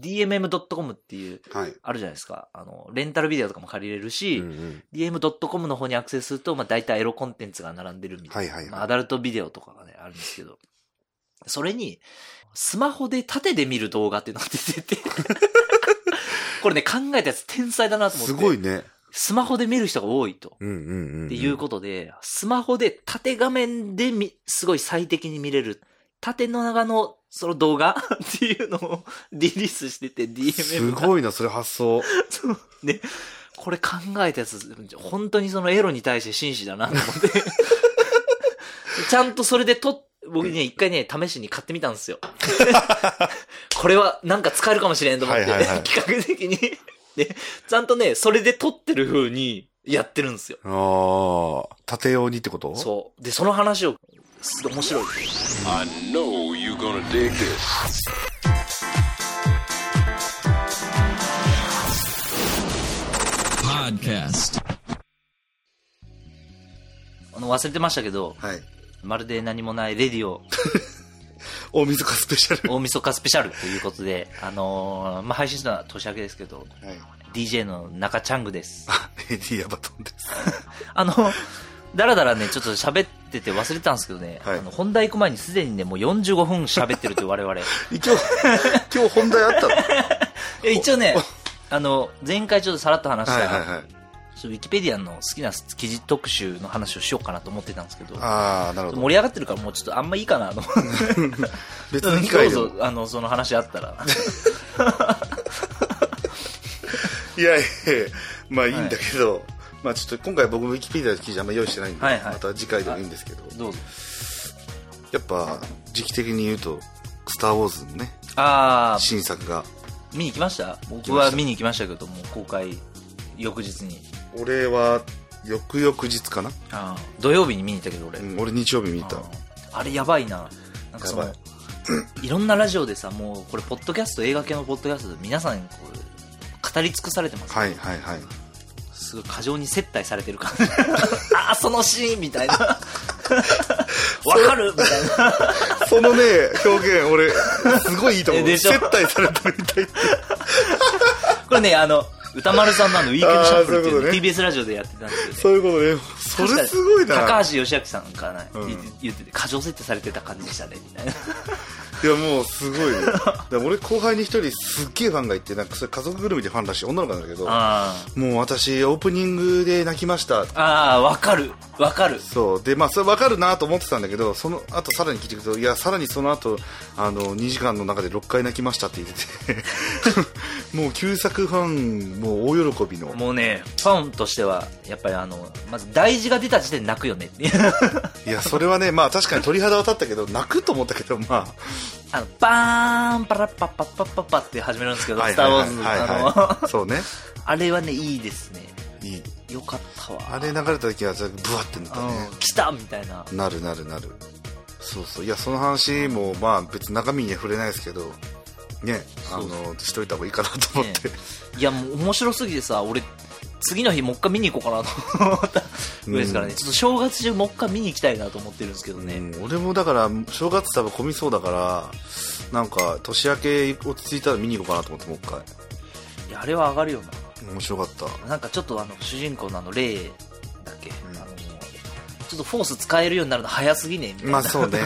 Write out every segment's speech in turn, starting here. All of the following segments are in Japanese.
DMM.com っていう、はい。あるじゃないですか。あの、レンタルビデオとかも借りれるし、うんうん。DM.com の方にアクセスすると、まあ大体エロコンテンツが並んでるみたいな。はいはいはいまあアダルトビデオとかがね、あるんですけど。それに、スマホで縦で見る動画っていうのが出てて。これね、考えたやつ天才だなと思って。すごいね。スマホで見る人が多いと。うんうんうん。っていうことで、スマホで縦画面でみ、すごい最適に見れる、縦の長のその動画？っていうのをリリースしてて、す DMM が。ごいな、それ発想。そうね、これ考えたやつ、本当にそのエロに対して真摯だなと思って。ちゃんとそれでと、僕ね、一回ね、試しに買ってみたんですよ。これはなんか使えるかもしれんと思って、はいはいはい企画的に。で、ちゃんとね、それで撮ってる風にやってるんですよ。ああ、縦用にってこと？そう。で、その話を、す面白い。I know you're gonna dig this. Podcast. あの、忘れてましたけど、はい。まるで何もないレディオ 大晦日スペシャル。大晦日スペシャルということで、あのーまあ、配信するのは年明けですけど、はい。DJ の中チャングです。あ、エディアバトンです。あの、だらだらね、ちょっと喋ってて忘れてたんですけどね、はいあの本題行く前にすでにね、もう45分喋ってるという我々。一応、今日本題あったの？え一応ね、あの、前回ちょっとさらっと話した、はいはいはい。ウィキペディアの好きな記事特集の話をしようかなと思ってたんですけど、ああ、なるほど。盛り上がってるからもうちょっとあんまいいかなと。別の機会でも。どうぞ、あの、その話あったら。いやいやいやまあいいんだけど、まあちょっと今回僕もウィキペディアの記事あんま用意してないんで、はいはいまた次回でもいいんですけど、どうぞ。やっぱ時期的に言うと、スター・ウォーズのね、あー、新作が、見に来ました？僕は見に行きましたけども、公開翌日に。俺は翌々日かな、あー土曜日に見に行ったけど俺。うん、俺日曜日見た。あれやばいな。なんかそやの、いろんなラジオでさ、もうこれ、ポッドキャスト、映画系のポッドキャストで皆さんこう、語り尽くされてます、はいはいはい。すごい過剰に接待されてる感じ。ああ、そのシーンみたいな。わかる？みたいな。そのね、表現、俺、すごいいいと思う。接待されたみたい。これね、あの、歌丸さんのあの、ウィークエンドシャッフルっていう TBS ラジオでやってたんですけどね。そういうことね。それすごいな。高橋義明さんかな、うん言って言ってて、過剰設定されてた感じでしたね、みたいな。いやもうすごいね。俺後輩に一人すっげえファンがいて、なんかそれ家族ぐるみでファンらしい女の子なんだけど、あもう私オープニングで泣きました。あ、ああ、わかる、わかる。そう。で、まあそれ分かるなと思ってたんだけど、その後さらに聞いていくと、いや、さらにその後、あの、2時間の中で6回泣きましたって言ってて、もう旧作ファン、もう大喜びの。もうね、ファンとしては、やっぱりあの、まず大事が出た時点で泣くよね。いや、それはね、まあ確かに鳥肌は立ったけど、泣くと思ったけど、まあの、バーン、パラッパッパッパッパッパって始めるんですけあ、ど、はいスター・ウォーズ、あはいの、そうね。あれはね、いいですね。いい。よかったわ。あれ流れた時は、ブワってなったねう。ん、来たみたいな。なるなるなるそうそういやその話もまあ別に中身には触れないですけどねあのしといた方がいいかなと思って、ねいや、もう面白すぎてさ、俺、次の日もう一回見に行こうかなと思った。ぐらいですからね、うんちょっと正月中もう一回見に行きたいなと思ってるんですけどね。うん。俺もだから正月多分混みそうだからなんか年明け落ち着いたら見に行こうかなと思ってもう一回。いや、あれは上がるよ面白かった。な。なんかちょっとあの、主人公のあの、レイだっけ、あの、ちょっとフォース使えるようになるの早すぎねみたいな。まあそうね。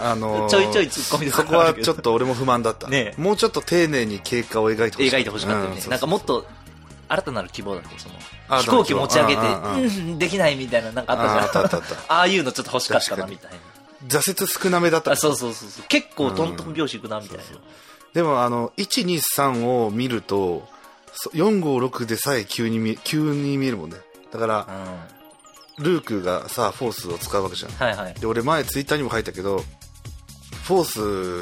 あのーちょいちょい突っ込みとか。そこはちょっと俺も不満だった。ね。もうちょっと丁寧に経過を描いてほしい描いてほしかったよね。うんそうそう。なんかもっと、新たなる希望だっけその、あ飛行機持ち上げて、できないみたいな、なんかあったじゃん。ああいうのちょっと欲しかったな、みたいな。挫折少なめだったあそうそうそうそう。結構トントン拍子いくな、みたいな。でもあの123を見るとそ456でさえ急に見急に見えるもんねだからうん。ルークがさフォースを使うわけじゃんはいはい。で俺前ツイッターにも書いたけどフォ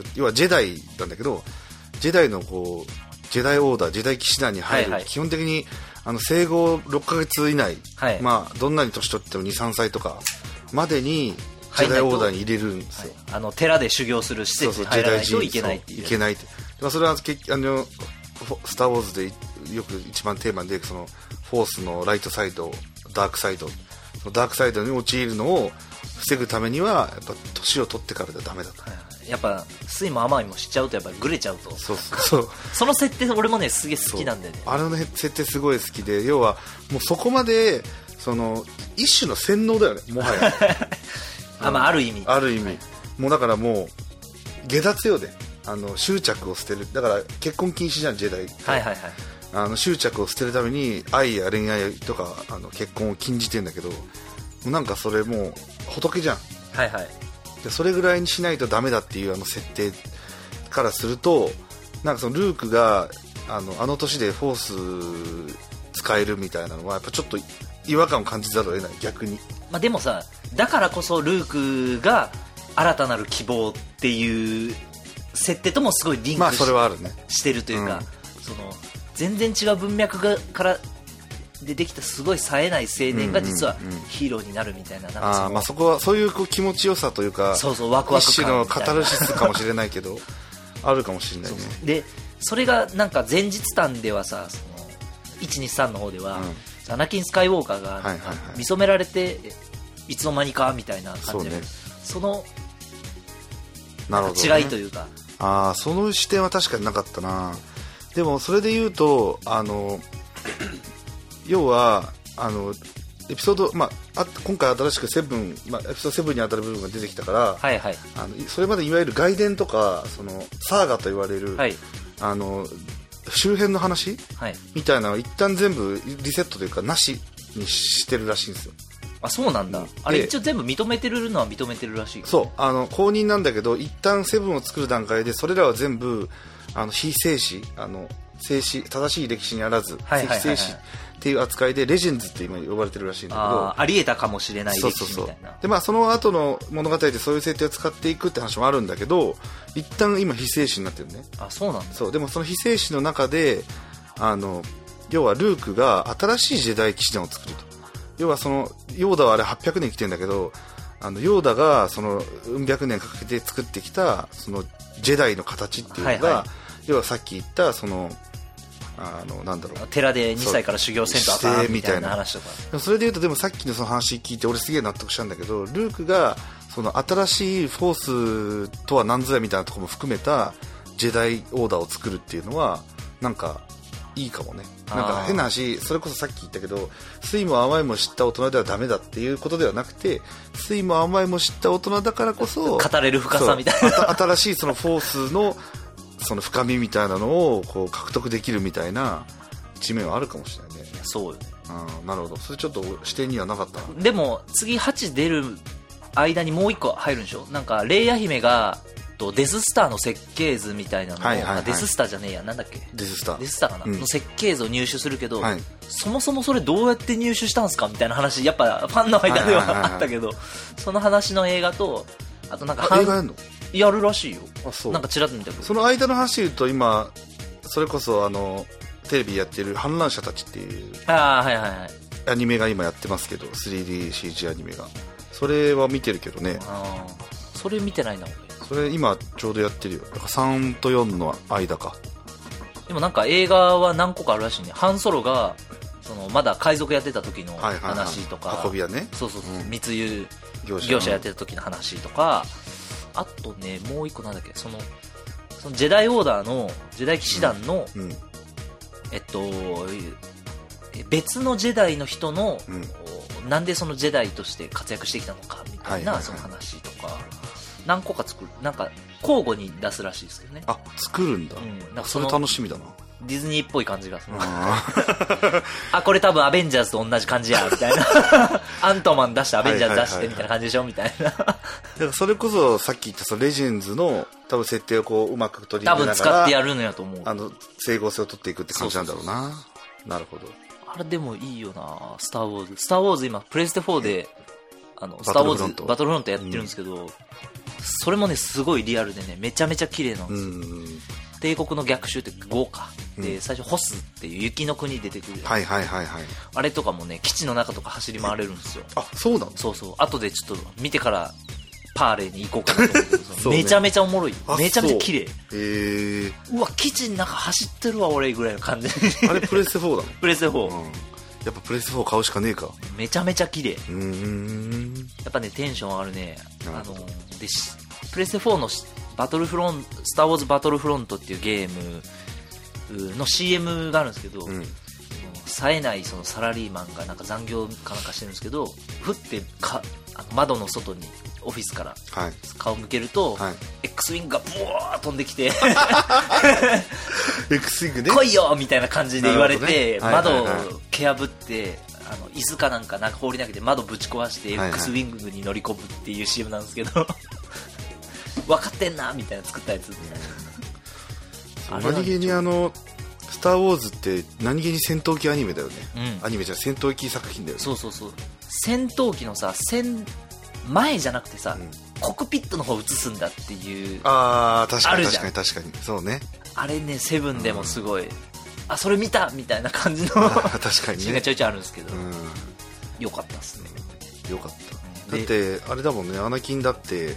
ース要はジェダイなんだけどジェダイのこうジェダイオーダージェダイ騎士団に入る、はいはい。基本的にあの生後6ヶ月以内、はい。まあどんなに年取っても23歳とかまでにジェダイオーダーに入れるんですよ、あの、寺で修行する施設に入らないといけないっていう。そういけないまあそれはけあのスター・ウォーズでよく一番テーマに出てくるそのフォースのライトサイドダークサイド。そのダークサイドに陥るのを防ぐためにはやっぱ年を取ってからではダメだと、はいはいやっぱ酸いも甘いもしちゃうとやっぱグレちゃうと。そうそう。その設定俺もねすげえ好きなんだよね。あれのね設定すごい好きで要はもうそこまでその一種の洗脳だよねもはや。あ,、まあ、ある意味。ある意味。もうだからもう下脱よであの執着を捨てる。だから結婚禁止じゃんジェダイはいはいはい。あの執着を捨てるために愛や恋愛とかあの結婚を禁じてんだけどなんかそれもう仏じゃん。はいはいでそれぐらいにしないとダメだっていうあの設定からするとなんかそのルークがあのあの年でフォース使えるみたいなのはやっぱちょっと違和感を感じざるを得ない。逆に。まあ、でもさだからこそルークが新たなる希望っていう設定ともすごいリンクし,、まあそれはあるね。てるというか、うん。その全然違う文脈がからでできたすごい冴えない青年が実はうんうん。うんヒーローになるみたいななんかあーまあそこはそういうこう気持ちよさというかそうそうワクワク感一種のカタルシスかもしれないけど あるかもしれないね。でそれがなんか前日談ではさその123の方では、アナキン・スカイウォーカーが見初められていつの間にかみたいな感じでそうね。そのなるほど、ね、違いというか。ああその視点は確かになかったな。でもそれで言うとあの要はあのエピソード、まあ、あ今回新しくセブン、まあ、エピソード7に当たる部分が出てきたから、はいはい。あのそれまでいわゆる外伝とかそのサーガと言われる、はい。あの周辺の話はい。みたいなのを一旦全部リセットというかなしにしてるらしいんですよ。あそうなんだ。あれで一応全部認めてるのは認めてるらしいよそうあの公認なんだけど一旦セブンを作る段階でそれらは全部あの非正史あの正史正しい歴史にあらず、はいはいはいはい。非正史っていう扱いでレジェンズって今呼ばれてるらしいんだけど。ありえたかもしれない歴そうそうそう。史みたいなでまあその後の物語でそういう設定を使っていくって話もあるんだけど一旦今非正史になってるね。あそうなんだ。そう。でもその非正史の中であの要はルークが新しい時代騎士団を作ると。要はそのヨーダはあれ800年来てんだけどあのヨーダがそのうん百年かけて作ってきたそのジェダイの形っていうのが、はいはい。要はさっき言ったそのあのなんだろう。寺で2歳から修行せんとあかんみたいな話とかそれで言うとでもさっきのその話聞いて俺すげえ納得したんだけどルークがその新しいフォースとは何ぞやみたいなところも含めたジェダイオーダーを作るっていうのはなんかいいかもね。なんか変な話それこそさっき言ったけど酸いも甘いも知った大人ではダメだっていうことではなくて酸いも甘いも知った大人だからこそ語れる深さみたいな。新しいそのフォースのその深みみたいなのをこう獲得できるみたいな一面はあるかもしれないね。そうよ。ねうんなるほど。それちょっと視点にはなかった。なでも次8出る間にもう1個入るんでしょ？なんかレイヤ姫がとデススターの設計図みたいなのを、はいはいはい。あデススターじゃねえや。なんだっけ？デススター。デススターかな、うん。の設計図を入手するけど、はい。そもそもそれどうやって入手したんすかみたいな話やっぱファンの間ではいはいはいはいはあったけどその話の映画とあとなんかあ映画やんの？やるらしいよ。あそう。なんかちらっと見たけど。その間の話で言うと今それこそあのテレビやってる反乱者たちっていうああはいはいはい。アニメが今やってますけど 3DCG アニメが。それは見てるけどね。あー。それ見てないな俺。それ今ちょうどやってるよ。だから3と4の間か。でもなんか映画は何個かあるらしいね。ハンソロがそのまだ海賊やってた時のはいはいはい。話とか、運び屋ね。そうそうそう、うん。密輸業者業者やってた時の話とかあとねもう一個なんだっけそのそのジェダイオーダーのジェダイ騎士団の、うんえっとえ別のジェダイの人の、うん。なんでそのジェダイとして活躍してきたのかみたいな、その話とか何個か作るなんか交互に出すらしいですけどね。あ作るんだ、うん。なんかそれ楽しみだなディズニーっぽい感じがする。ああこれ多分アベンジャーズと同じ感じやみたいな。アントマン出してアベンジャーズ出してみたいな感じでしょみたいな。だからそれこそさっき言ったそのレジェンズの多分設定をこううまく取り多分入れながら使ってやるのやと思う。あの整合性を取っていくって感じなんだろうな。なるほど。あれでもいいよなスター・ウォーズ。スター・ウォーズ今、プレステ4で、あの、スター・ウォーズバトルフロント、バトルフロントやってるんですけど、それもね、すごいリアルでね、めちゃめちゃ綺麗なんうですよ。ん帝国の逆襲って豪華。で、うん最初、ホスっていう雪の国出てくるはいはいはいはいあれとかもね、基地の中とか走り回れるんですよ。あそうなんだそうそう。後でちょっと見てから、パーレーに行こうかなと思 ねめちゃめちゃおもろいあ。めちゃめちゃ綺麗。へえうわ、基地の中走ってるわ、俺、ぐらいの感じ。あれプレステ4だプレステ4、の、うん、やっぱプレステ4買うしかねえかめちゃめちゃ綺麗。うーんやっぱね、テンションあるね。あの、でし、プレステ4のしバトルフロンスター・ウォーズ・バトルフロントっていうゲームの CM があるんですけど、うん。冴えないそのサラリーマンがなんか残業かなんかしてるんですけどふってか窓の外にオフィスからはい。顔向けると、はい。X ウィングがブワー飛んできて X ウィングね。来いよみたいな感じで言われて、ね。はい窓を蹴破ってあの椅子かなんかなんか放り投げて窓ぶち壊して X ウィングに乗り込むっていう CM なんですけど分かってんなみたいな作ったやつ。あれなん。何気にあのスター・ウォーズって何気に戦闘機アニメだよね、うん。アニメじゃ戦闘機作品だよね。そうそうそう。戦闘機のさ戦前じゃなくてさ、うん。コクピットの方映すんだっていうああ確かに確かに確かに。そうね。あれねセブンでもすごい、あそれ見たみたいな感じの 確かにね。シーンがちょいちょいあるんですけど、うよかったっすね。んよかった。だでってあれだもんねアナキンだって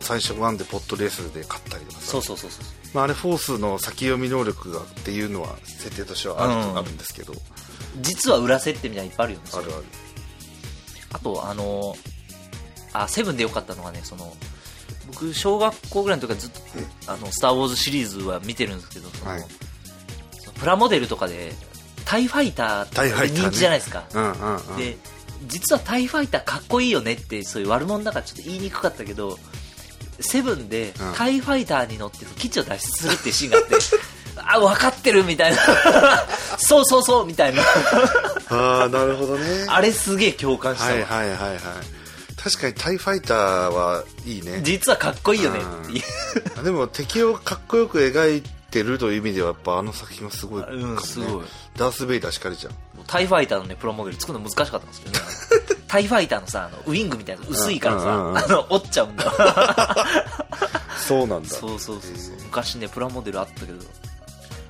最初ワンでポットレースで勝ったりとかさ。そうそうそうそう。まあ、あれフォースの先読み能力がっていうのは設定としてはある,、うん。あるんですけど。実は裏設定みたいなのいっぱいあるよねあるある。あとあのあセブンでよかったのがねその僕小学校ぐらいの時からずっと「あのスター・ウォーズ」シリーズは見てるんですけどその、はい。そのプラモデルとかでタイファイターって人気じゃないですか、うんうんうん。で実はタイファイターかっこいいよねってそういう悪者だからちょっと言いにくかったけどセブンでうん。タイファイターに乗って基地を脱出するっていうシーンがあって あ分かってるみたいな。そうそうそうみたいな。ああなるほどね。あれすげえ共感したわ、はいはいはいはい。確かにタイファイターはいいね。実はかっこいいよね。っていうでも敵をかっこよく描いてるという意味ではやっぱあの作品はすごいかもね、うんすごい。ダース・ベイダーしかりじゃんタイファイターのねプロモデル作るの難しかったんですけどね タイファイターのさあのウィングみたいなの薄いからさ、うんうんうんあの折っちゃうんだ。そうなんだ。そうそうそうそう。昔ねプラモデルあったけど。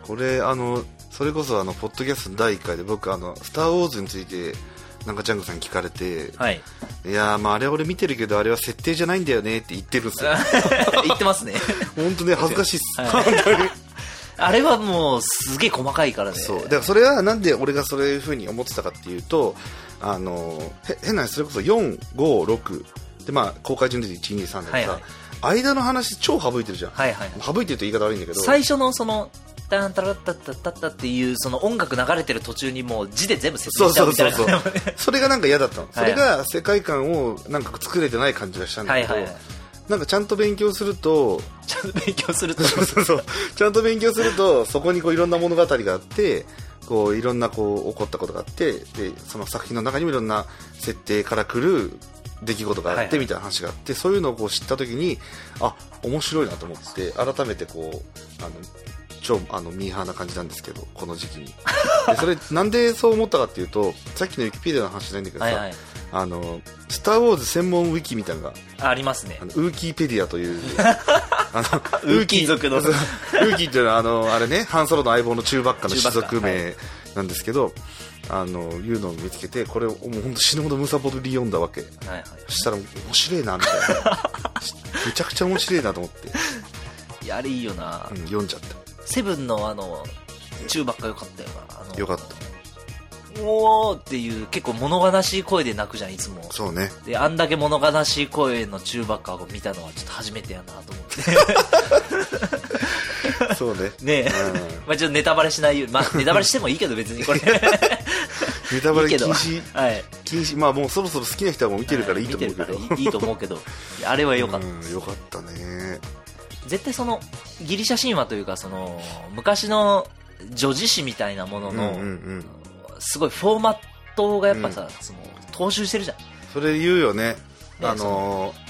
これあのそれこそあのポッドキャストの第1回で僕あの「スター・ウォーズ」についてなんかジャングさんに聞かれて、はい。い、やーまああれ俺見てるけどあれは設定じゃないんだよねって言ってるんですよ。言ってますね。本当ね恥ずかしいっす、はい。あれはもうすげえ細かいからね。そう。だからそれはなんで俺がそういうふうに思ってたかっていうとあのへ変な話それこそ456でまあ公開順で123でさ、はいはい。間の話超省いてるじゃん、はいはい省いてると言い方悪いんだけど。最初のそのタンタラッタッタッタッタっていうその音楽流れてる途中にもう字で全部説そう明しちゃそううそうみたいなそう。それがなんか嫌だったの、い。それが世界観をなんか作れてない感じがしたんだけど、はいはいはい。なんかちゃんと勉強するとちゃんと勉強すると。そうそうそう。ちゃんと勉強するとそこにこういろんな物語があってこういろんなこう起こったことがあってでその作品の中にもいろんな設定から来る出来事があはいはい。ってみたいな話があって、そういうのをこう知った時にあ面白いなと思って改めてこうあの超あのミーハーな感じなんですけどこの時期に。でそれなんでそう思ったかっていうとさっきのウィキペディアの話じゃないんだけどさ、はいはいあのスター・ウォーズ専門ウィキみたいなのがありますね。ウーキーペディアという あのウーキー族の。ウーキーっていうのはあのあれねハンソロの相棒のチューバッカの種族名なんですけど、あのいうのを見つけてこれをもう本当死ぬほどむさぼり読んだわけ。はいはいそしたら面白いなみたいな。めちゃくちゃ面白いなと思って、い やあれいいよな、うん、読んじゃっセブンのあの中ばっか良かったよな。よかったおーっていう結構物悲しい声で泣くじゃんいつも。そうね。であんだけ物悲しい声の中ばっかを見たのはちょっと初めてやなと思って。そうね。ねえ、うん。まあちょっとネタバレしないようにまあネタバレしてもいいけど別にこれ。ネタバレ禁止。はい。禁止。まあもうそろそろ好きな人はもう見てるからい。いと思うけど、見てるからいい いいと思うけど。あれは良かった、うんよかったね。絶対そのギリシャ神話というかその昔の女子誌みたいなものの、うんうんうんすごいフォーマットがやっぱさ、その踏襲してるじゃん。それ言うよね。ねあのー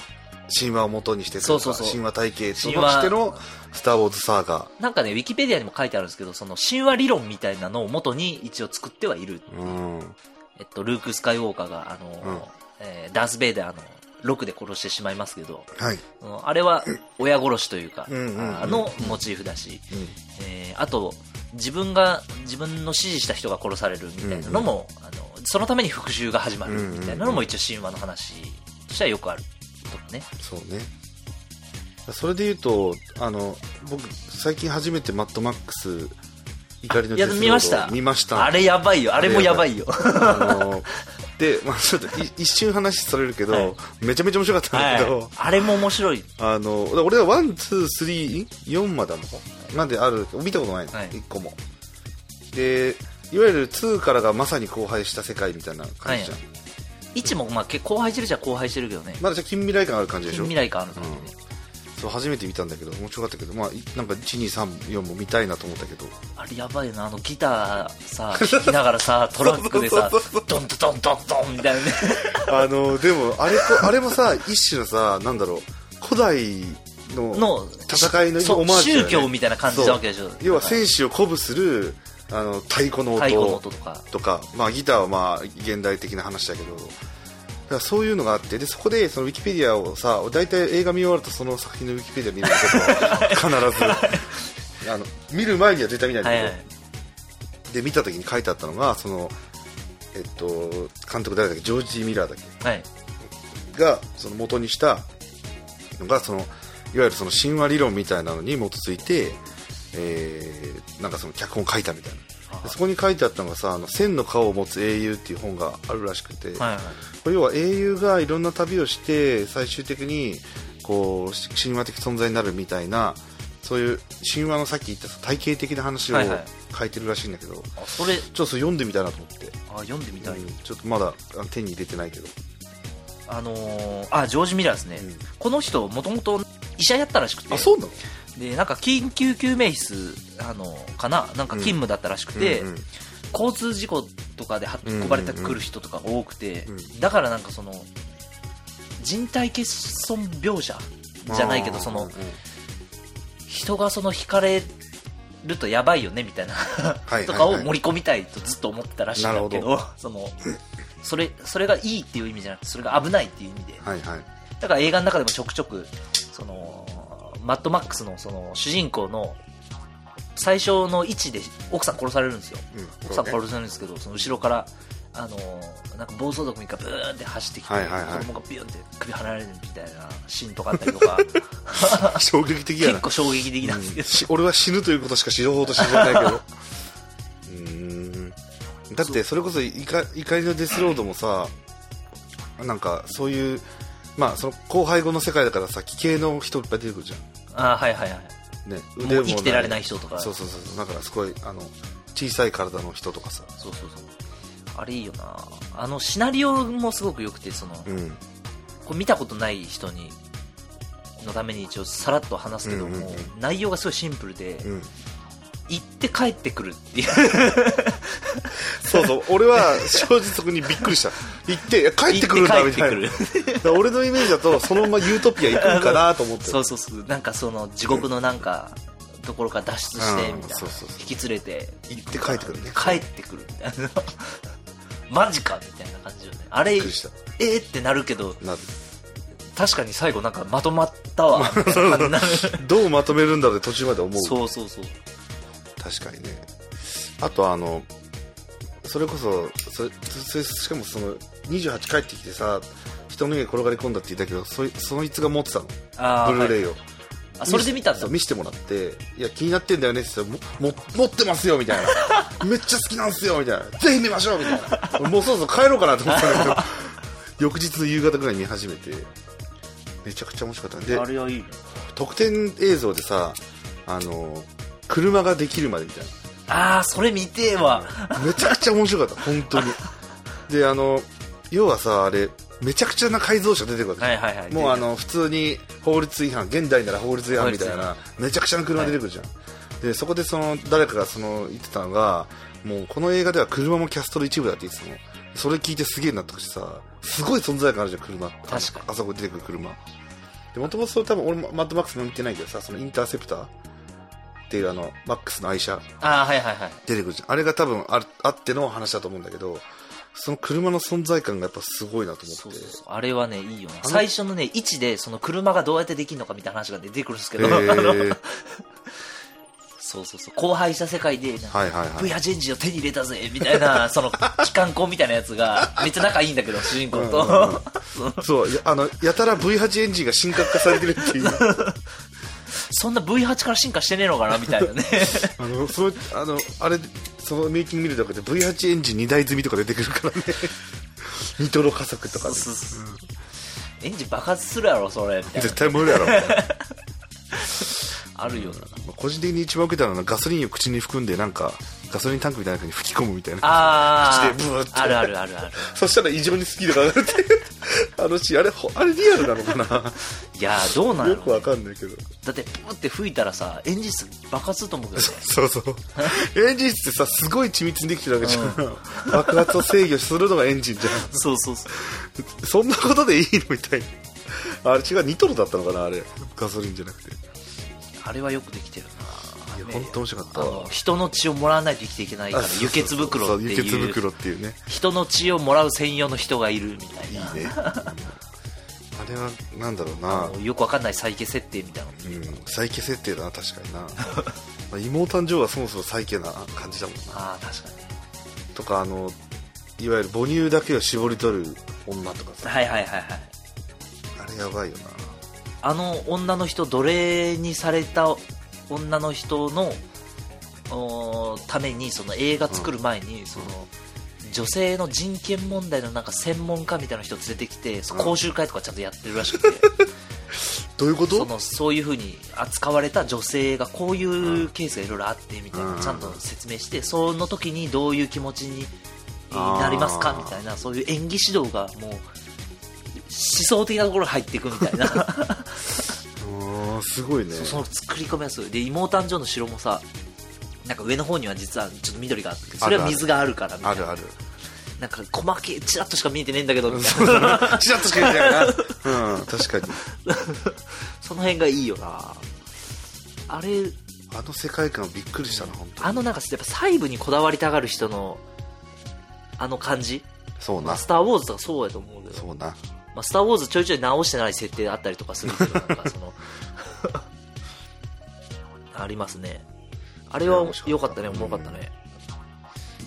神話を元にしてそうそうそう。神話体系としての「スター・ウォーズ・サーガ。なんかねウィキペディアにも書いてあるんですけどその神話理論みたいなのを元に一応作ってはいる、」う。ん。えっと、ルーク・スカイウォーカーがあの、うん。えーダース・ベイダーの6で殺してしまいますけどはい、あれは親殺しというか、うんうんうん。あのモチーフだし、うん。えーあと自分が自分の指示した人が殺されるみたいなのも、あのそのために復讐が始まるみたいなのも一応神話の話としてはよくあるとかね。そうね。それで言うとあの僕最近初めてマッドマックス怒りのデスロード見ました。見ました。あれやばいよ。あれもやばいよ。あの で、まあ、ちょっとい一瞬話逸れるけど、はいめちゃめちゃ面白かったんだけど、はい。あれも面白い。あの俺は one、two、three、4まであるのかまである見たことないの、はい1個もでいわゆる2からがまさに荒廃した世界みたいな感じじゃん、一も、まあ、荒廃してるじゃ荒廃してるけどね。まだじゃあ近未来感ある感じでしょ？近未来感ある感じね。そう初めて見たんだけど面白かったけど、まあ、いなんか1234も見たいなと思ったけどあれやばいよな、あのギターさ、弾きながらさ、トラックでさドンドンドンドンみたいなね。あのでもあれこあれもさ一種のさなんだろう古代のの、戦いのオマージュね宗教みたいな感じなわけでしょ。要は戦士を鼓舞するあの太鼓の音とか。まあ、ギターはまあ現代的な話だけどだからそういうのがあってでそこでそのウィキペディアをさ大体映画見終わるとその作品のウィキペディア見るんだけど必ず。あの見る前には絶対見ないんだけど、はいはい。で見た時に書いてあったのがその、えっと、監督誰だっけ？ジョージ・ミラーだっけ？はい。がその元にしたのがそのいわゆるその神話理論みたいなのに基づいて、えーなんかその脚本を書いたみたいなでそこに書いてあったのがさ「あの千の顔を持つ英雄」っていう本があるらしくて、はいはい。これ要は英雄がいろんな旅をして最終的にこうし神話的存在になるみたいなそういう神話のさっき言ったさ体系的な話をはいはい書いてるらしいんだけど、あ、それ、ちょっとそれ読んでみたいなと思って、あ、読んでみたい。うんちょっとまだ手に入れてないけどあのー、あ、ジョージ・ミラーですね。うんこの人、もともと医者やったらしくて。あそうなの？で、なんか緊急救命室、あの、かな？なんか勤務だったらしくて、うんうん。交通事故とかで運ばれてくる人とかが多くて、うんうんだからなんかその、人体欠損描写じゃないけど、そのうん、人がその惹かれるとやばいよねみたいなはいとかを盛り込みたいとずっと思ってたらしいんだけなど、その、それ、それがいいっていう意味じゃなくて、それが危ないっていう意味で、はいはい。だから映画の中でもちょくちょく、その、マッドマックスのその主人公の最初の位置で奥さん殺されるんですよ。うん奥さん殺されるんですけど、その後ろから、あのなんか暴走族みたいなブーンって走ってきて、はいはいはい。子供がビューンって首離れるみたいなシーンとかあったりとか、衝撃的やな。結構衝撃的なんですけど、し俺は死ぬということしか知ろうとしてないけど。うーん。だってそれこそ怒怒りのデスロードもさなんかそういうまあその後輩後の世界だからさ奇形の人いっぱい出てくるじゃあーはいはいはい。んねもう生きてられない人とか。そうそうそうだからすごいあの小さい体の人とかさ。そうそうそう。あれいいよな。あのシナリオもすごく良くて、その、うん。これ見たことない人に、のために一応さらっと話すけども、うんうんうん。内容がすごいシンプルで、うん行って帰ってくるっていう。そうそう俺は正直そこにびっくりした行って帰ってくるんだみたいな俺のイメージだとそのままユートピア行くんかなと思ってそうそうそう。なんかその地獄のなんか、ところから脱出して、うんみたいな。引き連れて、行って帰ってくるね帰ってくるみたいな。マジかみたいな感じよね。あれ、えびってなるけど、なる確かに最後なんかまとまったわ。どうまとめるんだろうって途中まで思うそうそうそう。確かにね。あとあのそれこそそれそれしかもその28帰ってきてさ人の家に転がり込んだって言ったけどそいそいつが持ってたの。ブルーレイを、あ、それで見たんだ。見せてもらっていや気になってんだよねって言ったらも も持ってますよみたいな。めっちゃ好きなんすよみたいな。ぜひ見ましょうみたいな。もうそろそろ帰ろうかなと思ってたんだけど。翌日の夕方ぐらいに見始めてめちゃくちゃ面白かったんであれはいいね。特典映像でさあの車ができるまでみたいな。あー、それ見てえわ。めちゃくちゃ面白かった本当に。であの要はさあれめちゃくちゃな改造車出てくるわけ、はいはいはい。もうあの普通に法律違反現代なら法律違反みたいなめちゃくちゃな車出てくるじゃん、でそこでその誰かがその言ってたのがもうこの映画では車もキャストの一部だって言ってたの。それ聞いてすげえ納得してさすごい存在感あるじゃん車確かに。あそこに出てくる車。でもともと多分俺もマッドマックスも見てないけどさそのインターセプターっていうあのマックスの愛車あー、はいはいはい。出てくるじゃんあれが多分あるあっての話だと思うんだけどその車の存在感がやっぱすごいなと思ってそうそうそう。あれはね、いいよな。の最初のね、位置で、その車がどうやってできるのかみたいな話が出てくるんですけど、へー そうそうそう。荒廃した世界で、なんかはいはいはい V8 エンジンを手に入れたぜみたいな、その、機関工みたいなやつが、めっちゃ仲いいんだけど、主人公と。そうやあのやたら V8 エンジンが神格化されてるっていう そんな V8 から進化してねえのかなみたいなね。あのそのあのあれそのメイキング見るだけで V8 エンジン2台積みとか出てくるからね。ニトロ加速とかで。エンジン爆発するやろそれ絶対無理やろ。ま あるような。あ個人的に一番受けたのはガソリンを口に含んでなんかガソリンタンクみたいな中に吹き込むみたいな。あ口でブーッとああるあるあるある。そしたら異常にスピードが上がるって。あのシーンあれほあれリアルなのかな？いやーどうなのよくわかんないけど。だってプーって吹いたらさエンジン数爆発すると思うけどね。そうそう。エンジンってさすごい緻密にできてるわけじゃん、爆発を制御するのがエンジンじゃそうそうそう。んそんなことでいいの？みたいな。あれ違うニトロだったのかな？あれ。ガソリンじゃなくて。いあれはよくできてるな。や本当面白かったあの人の血をもらわないと生きていけないからあ輸血袋そうって輸血いう。袋っていうね。人の血をもらう専用の人がいるみたいいいなね。あれはなんだろうな。もうよくわかんない再起設定みたいなうん。再起設定だな確かにな。まあ妹誕生はそもそも再起な感じだもんな。ああ確かに。とかあのいわゆる母乳だけを絞り取る女とかさ。はいはいはいはい。あれやばいよなあの女の人奴隷にされた女の人のためにその映画作る前に、その女性の人権問題のなんか専門家みたいな人を連れてきて、講習会とかちゃんとやってるらしくて。どういうこと？そのそういう風に扱われた女性がこういうケースがいろいろあってみたいな、うん。ちゃんと説明してその時にどういう気持ちになりますか？みたいなそういう演技指導がもう思想的なところに入っていくみたいな。すごいね。その作り込みやすい。で妹誕生の城もさなんか上の方には実はちょっと緑があってそれは水があるからみたいな。あるある。なんか細けいチラッとしか見えてねえんだけどみたいなちらっとしか言ってないな。うん確かに。その辺がいいよな。あれあの世界観びっくりしたな本当に。あのなんかやっぱ細部にこだわりたがる人のあの感じ？そうな。スター・ウォーズとかそうやと思うけど、そうなまあ、スター・ウォーズちょいちょい直してない設定あったりとかするけどなんかその ありますね。あれは良かったね。おもろかったね。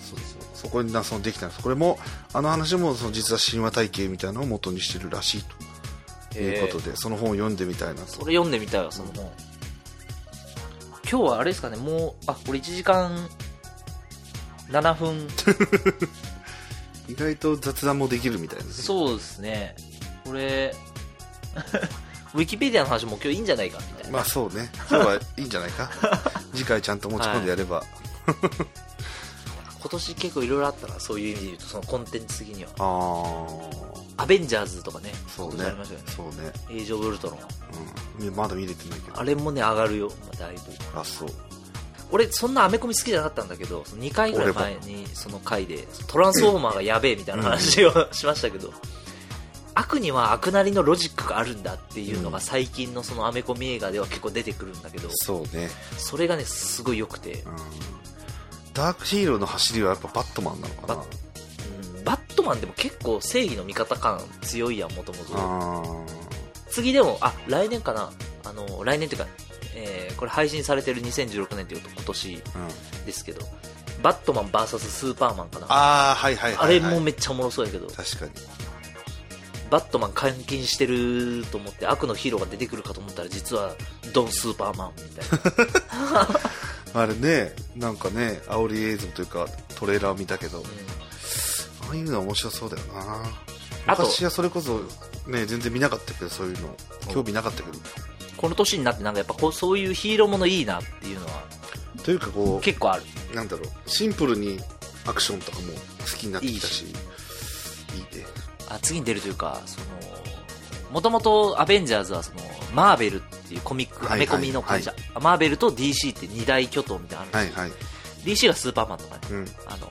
そうそうそこになそのできたんです。これもあの話もその実は神話体系みたいなのを元にしてるらしいと。いうことで、その本を読んでみたいなと。それ読んでみたいわその本。今日はあれですかね。もうあこれ1時間7分。意外と雑談もできるみたいですね。そうですねこれ ウィキペディアの話も今日いいんじゃないかみたいな、まあそうね。今日はいいんじゃないか。次回ちゃんと持ち込んでやれば、今年結構いろいろあったなそういう意味で言うとそのコンテンツ的には。アベンジャーズとかねそうね。ありましたよね。そうね、エイジ・オブ・ウルトロン。うん、まだ見れてないけど。あれもね上がるよ、まあ、だいぶ。あそう。俺そんなアメコミ好きじゃなかったんだけど2回ぐらい前にその回でトランスフォーマーがやべえみたいな話をしましたけど悪には悪なりのロジックがあるんだっていうのが最近のそのアメコミ映画では結構出てくるんだけどそうね、それがねすごい良くて。うん、ダークヒーローの走りはやっぱバットマンなのかな？バうんバットマンでも結構正義の味方感強いやんもともとあ次でもあ来年かな。あの来年っていうか、えーこれ配信されてる2016年っていうと今年ですけどバットマン VS スーパーマンかな。あーはいはいはい、はい、あれもめっちゃおもろそうやけど。確かにバットマン監禁してると思って悪のヒーローが出てくるかと思ったら実はドンスーパーマンみたいな、あれねなんかね煽り映像というかトレーラー見たけど、うん。ああいうのは面白そうだよな。あと昔はそれこそね全然見なかったけどそういうの。興味なかったけど。この年になってなんかやっぱこうそういうヒーローものいいなっていうのは。というかこ結構ある。うなんだろう。シンプルにアクションとかも好きになってきたし。いいねあ次に出るというかそのもともとアベンジャーズはそのマーベルっていうコミック、はいはい。アメコミの会社、マーベルと DC って二大巨頭みたいなのあるんはいですよ。はい DC がスーパーマンとかねうん。あの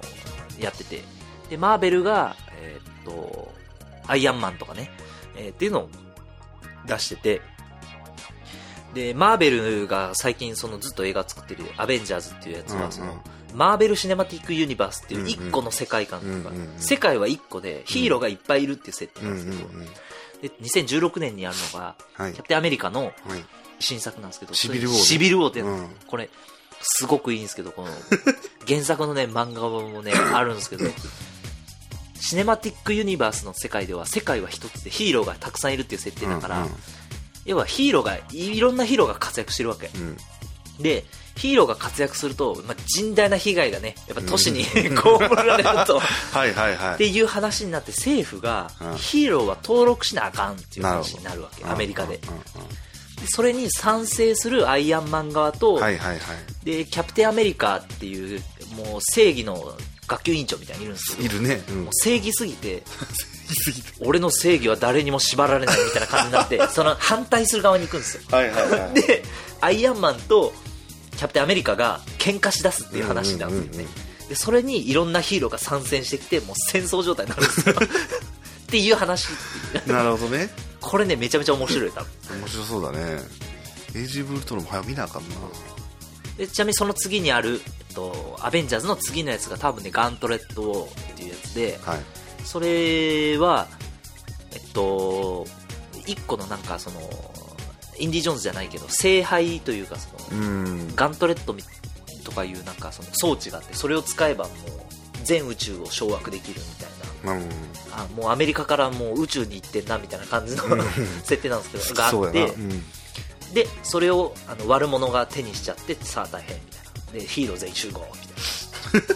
やってて。でマーベルが、えーっとアイアンマンとかね、えーっていうのを出してて。でマーベルが最近そのずっと映画作ってるアベンジャーズっていうやつうんうん。はその、マーベル・シネマティック・ユニバースっていう一個の世界観というか、うんうんうん。世界は一個でヒーローがいっぱいいるっていう設定うなんんですけど、うんうんで2016年にやるのがはい。キャプテンアメリカのはい。新作なんですけどシビルウォーねシビルウォーってうん。これすごくいいんですけどこの原作のね漫画もね あるんですけどシネマティックユニバースの世界では世界は一つでヒーローがたくさんいるっていう設定だから、うん。要はヒーローがいろんなヒーローが活躍してるわけ。うんで、ヒーローが活躍すると、まあ、甚大な被害がね、やっぱ都市に 被られると。はいはいはい。っていう話になって政府がうんヒーローは登録しなあかんっていう話になるわけアメリカでそれに賛成するアイアンマン側と、うんはいはいはい。でキャプテンアメリカっていうもう正義の学級委員長みたいにいるんですよいるね。うん。正義すぎて。俺の正義は誰にも縛られないみたいな感じになってその反対する側に行くんですよはいはいはい。でアイアンマンとキャプテンアメリカが喧嘩しだすっていう話になるんですよね、でそれにいろんなヒーローが参戦してきてもう戦争状態になるんですよっていう話なるほどね。これねめちゃめちゃ面白い多分面白そうだね。エイジ・ブルトロンも早く見なあかんな。でちなみにその次にある、えっと、アベンジャーズの次のやつが多分ねガントレットウォーっていうやつではい。それはえっと一個のなんかそのインディ・ジョーンズじゃないけど聖杯というかその、うん。ガントレットみとかいうなんかその装置があってそれを使えばもう全宇宙を掌握できるみたいなうん。あもうアメリカからもう宇宙に行ってんなみたいな感じのうん 設定なんですけどがあ。ってうん。でそれをあの悪者が手にしちゃってさあ大変みたいなでヒーロー全員集合みたい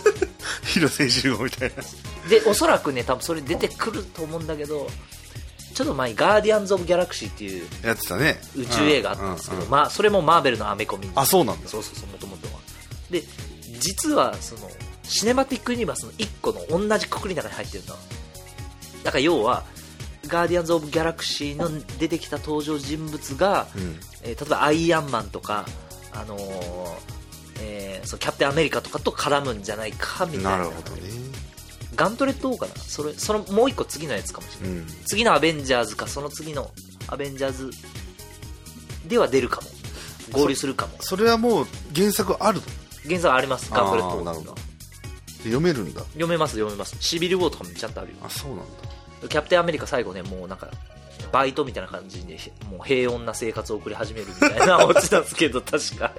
広瀬 集合みたいな。なでおそらくね多分それ出てくると思うんだけどちょっと前に「ガーディアンズ・オブ・ギャラクシー」っていうやってたね。宇宙映画あったんですけど、まあ、それもマーベルのアメコミあ、そうなんだ。そうそうそうもともとはで実はそのシネマティックユニバースの1個の同じくくりの中に入ってるんだだから要はガーディアンズ・オブ・ギャラクシーの出てきた登場人物が、うん。えー例えばアイアンマンとか、あのーえーそうキャプテンアメリカとかと絡むんじゃないかみたいななるほどね。ガントレット王かな？それそのもう1個次のやつかもしれない、うん。次のアベンジャーズかその次のアベンジャーズでは出るかも。合流するかも。それはもう原作あるの？原作あります。ガントレット王あーなるほど。読めるんだ。読めます読めます。シビル・ウォーとかもちゃんとあるよ。あ、そうなんだ。キャプテンアメリカ最後ねもうなんかバイトみたいな感じでもう平穏な生活を送り始めるみたいなオチなんですけど確か。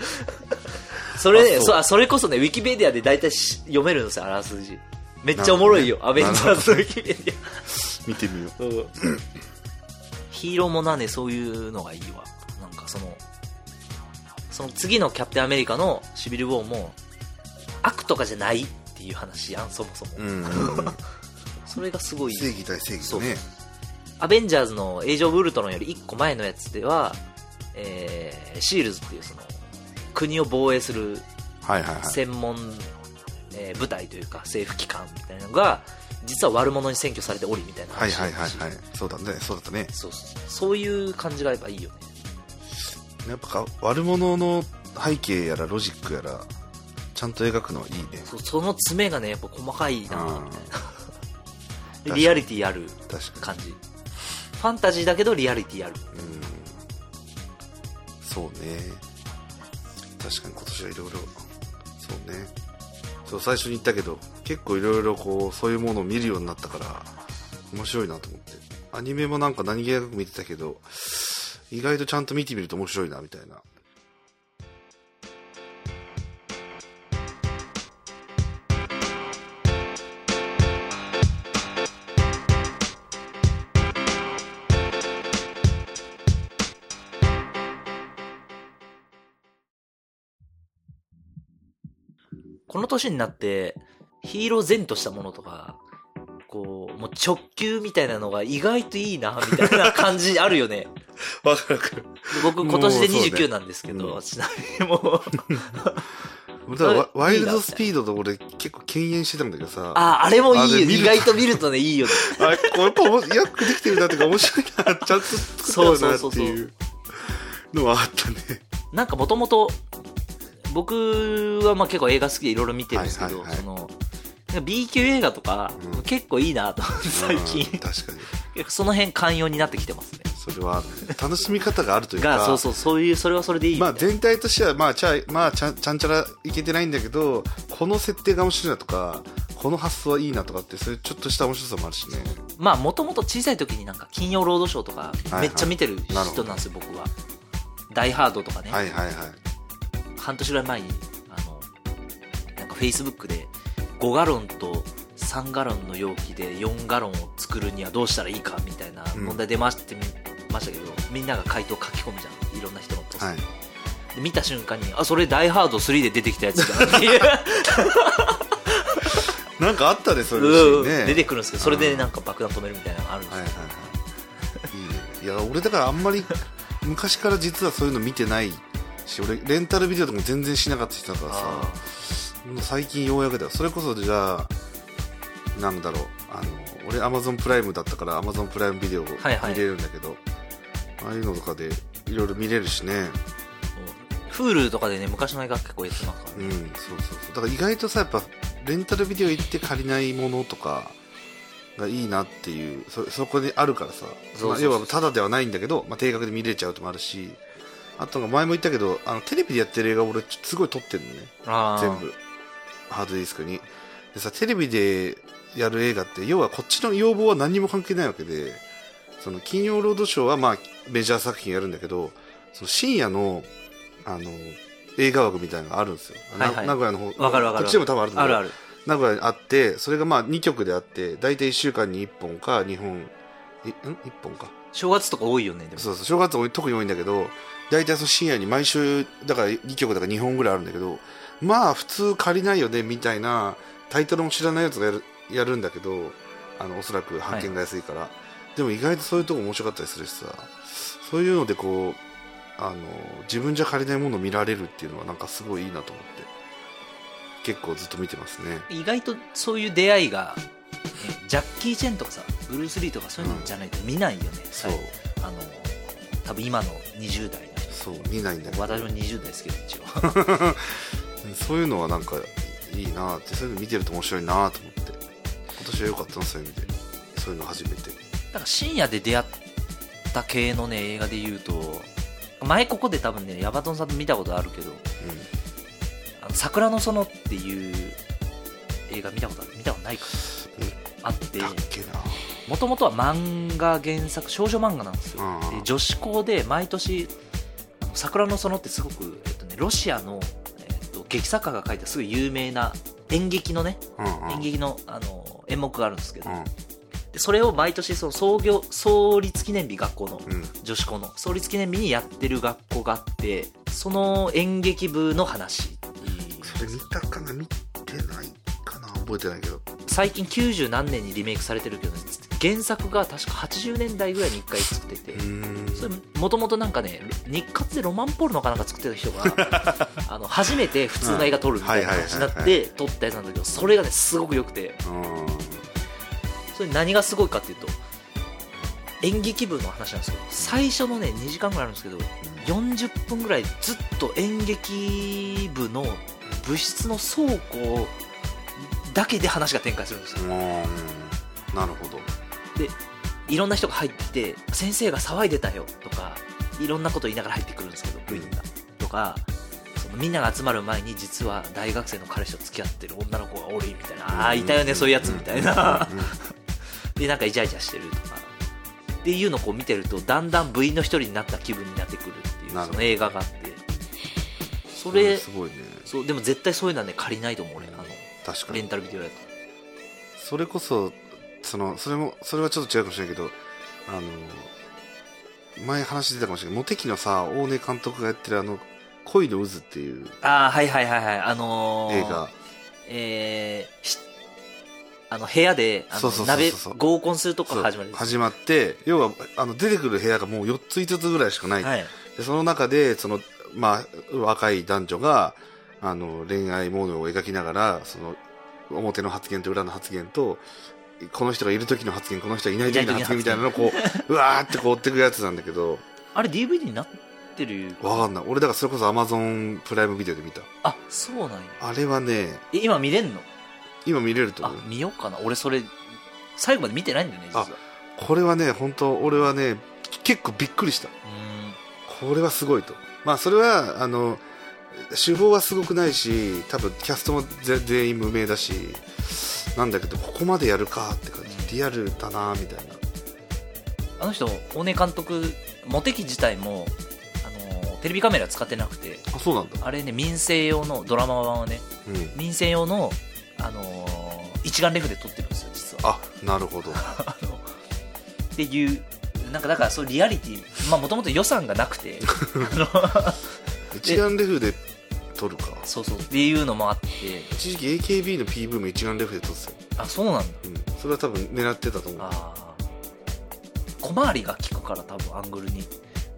それねあそう。そあそれこそねウィキペディアで大体し読めるんですよあらすじめっちゃおもろいよ、ねアベンジャーズのウィキペディ見てみよう。ヒーローもなねそういうのがいいわなんかそのその次のキャプテンアメリカのシビル・ウォーも悪とかじゃないっていう話やんそもそも、うん。それがすごい正義対正義だね。アベンジャーズのエイジ・オブ・ウルトロンより1個前のやつでは、えーシールズっていうその国を防衛するはいはいはい。専門、えー部隊というか政府機関みたいなのが実は悪者に占拠されておりみたいなはい話はいはいはい。そうだね。そうだったね。そうそうそういう感じがやっぱいいよねやっぱか悪者の背景やらロジックやら、ちゃんと描くのはいいね。そうその詰めがねやっぱ細かいなみたいなリアリティある感じファンタジーだけどリアリティあるに。うん。そうね。確かに今年はいろいろ、そうね。そう、最初に言ったけど、結構いろいろこう、そういうものを見るようになったから、面白いなと思って。アニメもなんか何気なく見てたけど、意外とちゃんと見てみると面白いな、みたいな。この年になって、ヒーロー前としたものとか、こう、もう直球みたいなのが意外といいな、みたいな感じあるよね。わかる僕今年でもうそうね29なんですけど、うんちなみにもう、だからワイルドスピードと俺結構敬遠してたんだけどさ。あ、あれもいいよ。意外と見るとね、いいよね。あ、これやっぱよくできてるなっていうか面白いな、ちゃんと作ったよなっていうのはあったね。なんかもともと、僕はまあ結構映画好きでいろいろ見てるんですけど、はいはいはいその、B 級映画とか、うん結構いいなと最近うん、確かに。その辺寛容になってきてますね。それは楽しみ方があるというか。が、そうそう、そういう、それはそれでいいまあ全体としては、まあちゃ、まあちゃんちゃんちゃらいけてないんだけど、この設定が面白いなとか、この発想はいいなとかって、そういうちょっとした面白さもあるしね。まあ、もともと小さい時になんか、金曜ロードショーとか、はいめっちゃ見てる人なんですよ、僕は。ダイハードとかね。はいはいはい。半年ぐらい前に、あの、なんか Facebook で、5ガロンと3ガロンの容器で4ガロンを作るにはどうしたらいいかみたいな問題出ましてみましたけど、みんなが回答書き込むじゃん。いろんな人のポスト。はい。で見た瞬間にあそれ「ダイ・ハード3」で出てきたやつだ。なっていうなんかあったねそういうシーンね。出てくるんですけどそれでなんか爆弾止めるみたいなのがあるんですよ、はいはいはい。いいね。いや俺だからあんまり昔から実はそういうの見てないし俺レンタルビデオとかも全然しなかった人だからさ。最近ようやくだ。よそれこそじゃあなんだろう。あの俺アマゾンプライムだったからアマゾンプライムビデオを見はいはい。れるんだけど、ああいうのとかでいろいろ見れるしね。フールとかでね昔の映画結構やってますからね、うんそうそうそう。だから意外とさやっぱレンタルビデオ行って借りないものとかがいいなっていうそそこにあるからさ。要はただではないんだけど、まあ、定額で見れちゃうともあるしあと前も言ったけどあのテレビでやってる映画俺すごい撮ってるのね。全部。ハードディスクに。でさテレビでやる映画って要はこっちの要望は何にも関係ないわけでその金曜ロードショーはまあメジャー作品やるんだけどその深夜のあの映画枠みたいなのがあるんですよ、なはいはい。名古屋の方わかるわかる。こっちでも多分あるんだけどあるある。名古屋にあってそれがまあ2曲であって大体1週間に1本か2本いん？1本か正月とか多いよねでも。そうそう正月多い特に多いんだけど大体その深夜に毎週だから2曲だから2本ぐらいあるんだけどまあ普通借りないよねみたいなタイトルも知らないやつがやるやるんだけどあのおそらく版権が安いから、でも意外とそういうとこ面白かったりするしさそういうのでこうあの自分じゃ借りないものを見られるっていうのはなんかすごいいいなと思って結構ずっと見てますね。意外とそういう出会いが、ねジャッキー・チェンとかさブルース・リーとかそういうのじゃないと見ないよね、そう。あの多分今の20代の人。そう見ないんだけど私も20代ですけど一応そういうのはなんかいいなってそういうの見てると面白いなと思って。今年は良かったなそういう意味で。そういうの初めて。だから深夜で出会った系のね映画で言うと前ここで多分ねヤバトンさんと見たことあるけど「あの桜の園」っていう映画見たことある？見たことないかな？あって。だっけなもともとは漫画原作少女漫画なんですよ。うんで女子校で毎年桜の園ってすごく、えっとね、ロシアの、えっと、劇作家が書いたすごい有名な演劇のねうんうん。演劇のあの演目があるんですけど、うん。でそれを毎年その創業創立記念日学校のうん。女子校の創立記念日にやってる学校があってその演劇部の話。それ見たかな見てない覚えてないけど。最近90何年にリメイクされてるけど、ね、原作が確か80年代ぐらいに1回作ってて、それもともとなんかね日活でロマンポルノかなんか作ってた人が あの初めて普通の映画撮るみたいな話になって撮ったやつなんだけどそれがねすごく良くて。うんそれ何がすごいかっていうと演劇部の話なんですけど最初のね2時間ぐらいあるんですけど40分ぐらいずっと演劇部の部室の倉庫だけで話が展開するんですよ。うん。なるほど。でいろんな人が入ってきて先生が騒いでたよとかいろんなこと言いながら入ってくるんですけど部員が。とかそのみんなが集まる前に実は大学生の彼氏と付き合ってる女の子がおるみたいなああーいたよねそういうやつみたいな。でなんかイチャイチャしてるとか。っていうのをこう見てるとだんだん部員の一人になった気分になってくるっていうその映画があって。そうんれすごいね。そうでも絶対そういうのはね借りないと思う俺。あの確かに。レンタルビデオやと。それこそそのそれもそれはちょっと違うかもしれないけどあの前話出たかもしれないモテキのさ大根監督がやってるあの「恋の渦」っていうああはいはいはいはい。あのー、映画。えーしあの部屋で鍋合コンするとこから始まる始まって要はあの出てくる部屋がもう4つ5つぐらいしかない、はい。でその中でその、まあ、若い男女があの恋愛模様を描きながらその表の発言と裏の発言とこの人がいる時の発言この人がいない時の発言みたいなのをこううわーってこう追っていくやつなんだけどあれ DVD になってる？わかんない。俺だからそれこそアマゾンプライムビデオで見たあそうなんや。あれはねえ今見れんの？今見れるとあ思う。見ようかな。俺それ最後まで見てないんだよね実はこれはね本当俺はね結構びっくりした。うこれはすごいと。まあそれはあの手法はすごくないし多分キャストも全全員無名だしなんだけどここまでやるかって感じ。リアルだなみたいな。あの人大根監督モテキ自体もあのテレビカメラ使ってなくてあそうなんだ。あれね民生用のドラマ版はねうん。民生用の、あのー一眼レフで撮ってるんですよ実は。あなるほど。っていうなんかだからそうリアリティまあもともと予算がなくて 一眼レフで撮るか。そうそう。っていうのもあって、一時期 AKB の PV も一眼レフで撮ってたよ、あ、そうなんだ。うん、それは多分狙ってたと思う。ああ。小回りが効くから多分アングルに。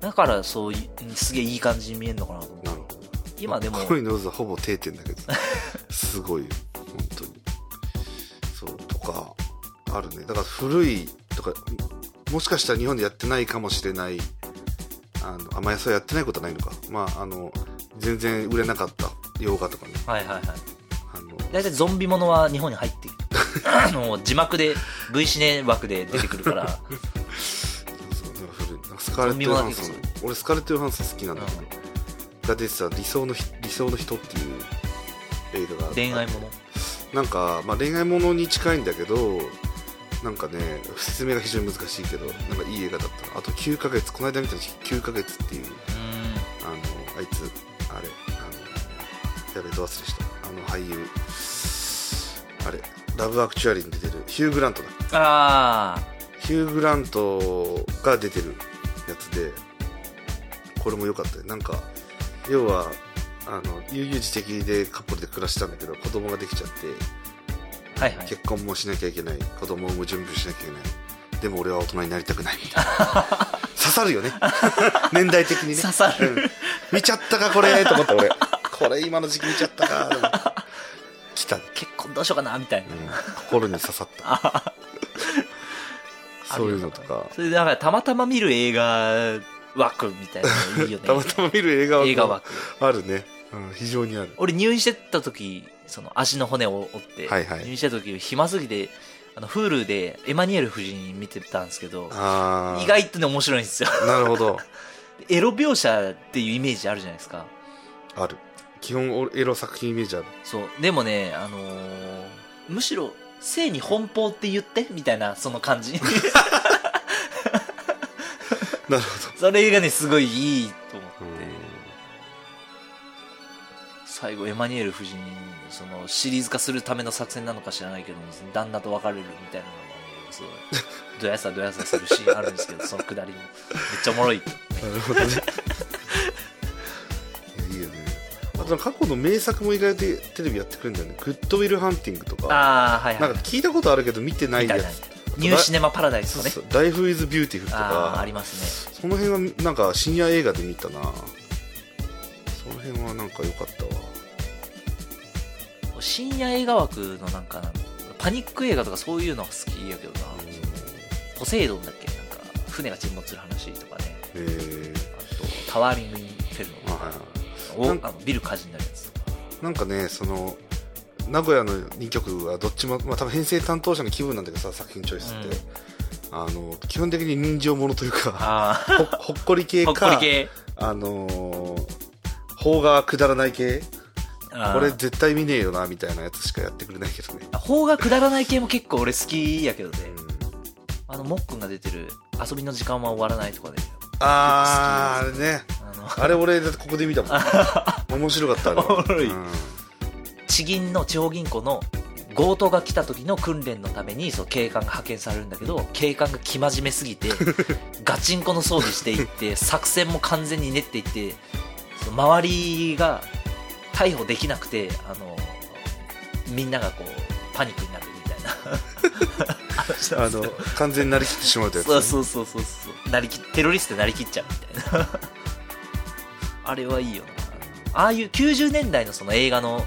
だからそういう、すげえいい感じに見えるのかなと思う。なるほど。今でも、恋の渦はほぼ定点だけど。すごいよ本当に。そうとかあるね。だから古いとかもしかしたら日本でやってないかもしれないあのあまりそうやってないことはないのか。まああの全然売れなかった洋画とかねはいはいはい。あの大体ゾンビものは日本に入って。あの、字幕で、V シネ枠で出てくるから、そうなんか古い。なんかスカーレット・ヨハンソン。俺スカーレット・ヨハンソン好きなんだけど、が出てた理想のひ理想の人っていう映画がある恋愛もの？なんか、まあ、恋愛ものに近いんだけどなんかね説明が非常に難しいけどなんかいい映画だったなあと9ヶ月この間見た9ヶ月っていう。うあのあいつあれあのやべど忘れした？あの俳優あれラブアクチュアリーに出てるヒュー・グラントだ。あヒュー・グラントが出てるやつでこれも良かったよなんか要はあの悠々自適でカップルで暮らしたんだけど子供ができちゃってあ。はいはい。結婚もしなきゃいけない子供を産む準備しなきゃいけないでも俺は大人になりたくないみたいな。刺さるよね。年代的にね。刺さる。うん。見ちゃったかこれと思った俺。これ今の時期見ちゃったか来た、うん、結婚どうしようかなみたいな。心に刺さった。そういうのとか。それで、だからたまたま見る映画枠みたいなのいいよね。たまたま見る映画は映画枠。あるね、うん、非常にある。俺入院してた時、その足の骨を折って、はいはい。入院してた時、暇すぎて、あの、Hulu でエマニュエル夫人見てたんですけど、意外とね面白いんですよ。なるほど エロ描写っていうイメージあるじゃないですか。ある基本俺エロ作品イメージあるそう。でもね、あのーむしろ、性に奔放って言ってみたいな、その感じ。なるほそれがね、すごいいいと思ってど、うん。最後、エマニュエル夫人に、その、シリーズ化するための作戦なのか知らないけども、旦那と別れるみたいなのがね、すごい、どやさどやさするシーンあるんですけど、そのくだりも。めっちゃおもろい。なるほどねいやいいよねあと過去の名作も意外とテレビやってくるんだよねグッドウィルハンティングとかああ、はいはいなんか。聞いたことあるけど見てないやつ。ニューシネマパラダイスとかね。そうそうライフイズビューティフルとかありますね。その辺はなんか深夜映画で見たなその辺はなんか良かったわ深夜映画枠のなんかなパニック映画とかそういうのが好きやけどな、ポセイドンだっけ？なんか船が沈没する話とかね。あとタワーリング・イン・フェルノはいはいおなんあのビル火事になるやつとか。なんかねその名古屋の2曲はどっちも、まあ、多分編成担当者の気分なんだけどさ作品チョイスって、あの基本的に人情ものというかあほほっこり系あか あのー邦がくだらない系これ絶対見ねえよなみたいなやつしかやってくれないけどね、あ邦がくだらない系も結構俺好きやけどね。うん。あのもっくんが出てる遊びの時間は終わらないとかで。あーあれね。あの。あれ俺ここで見たもん。面白かったあれは。おもろい。うん。地銀の地方銀行の強盗が来た時の訓練のためにそう警官が派遣されるんだけど警官が生真面目すぎて ガチンコの装備していって作戦も完全に練っていってその周りが逮捕できなくてあのみんながこうパニックになるみたいな。あの完全になりきってしまうとやつ、そうそうそうそうそう。なりきテロリストでなりきっちゃうみたいな。あれはいいよな。ああいう90年代のその映画の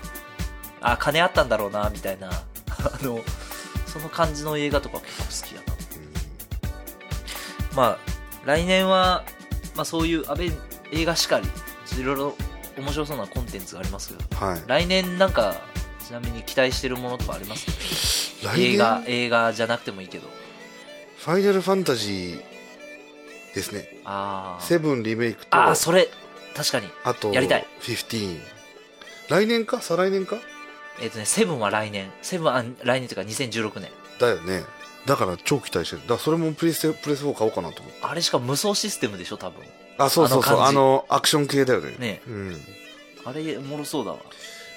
あ金あったんだろうなみたいな。あのその感じの映画とか結構好きだな。まあ来年は、まあ、そういうアベ映画しかりいろいろ面白そうなコンテンツがあります？けどはい。来年なんかちなみに期待してるものとかあります？映画映画じゃなくてもいいけど。ファイナルファンタジーですね。あー。セブンリメイクとあーそれ。確かに。あとやりたい。15来年か？再来年か？えっ、とね、セブンは来年。セブンはあ来年というか2016年。だよね。だから超期待してる。だからそれもプレステプレス4買おうかなと思って。あれしか無双システムでしょ、多分。あそうそうそう。ああのアクション系だよね。ね。うん。あれ、おもろそうだわ。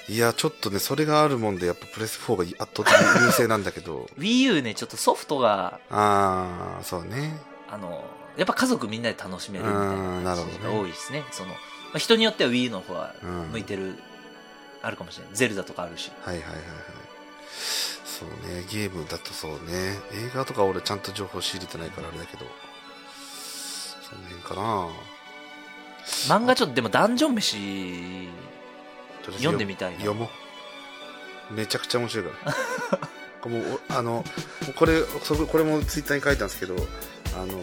いやちょっとねそれがあるもんでやっぱプレス4が圧倒的に優勢なんだけど。Wii U ね、ちょっとソフトが、ああそうね。あの、やっぱ家族みんなで楽しめるみたいなうんなるほどね。感じが多いですね。その、あ、人によっては Wii の方がうん。向いてる、あるかもしれない。ゼルダとかあるし。はいはいはいはい。そうね。ゲームだとそうね。映画とか俺ちゃんと情報仕入れてないからあれだけど。その辺かな漫画ちょっとでもダンジョン飯読んでみたいな。読もう。めちゃくちゃ面白いから。これもうおあのこれそここれもツイッターに書いたんですけどあの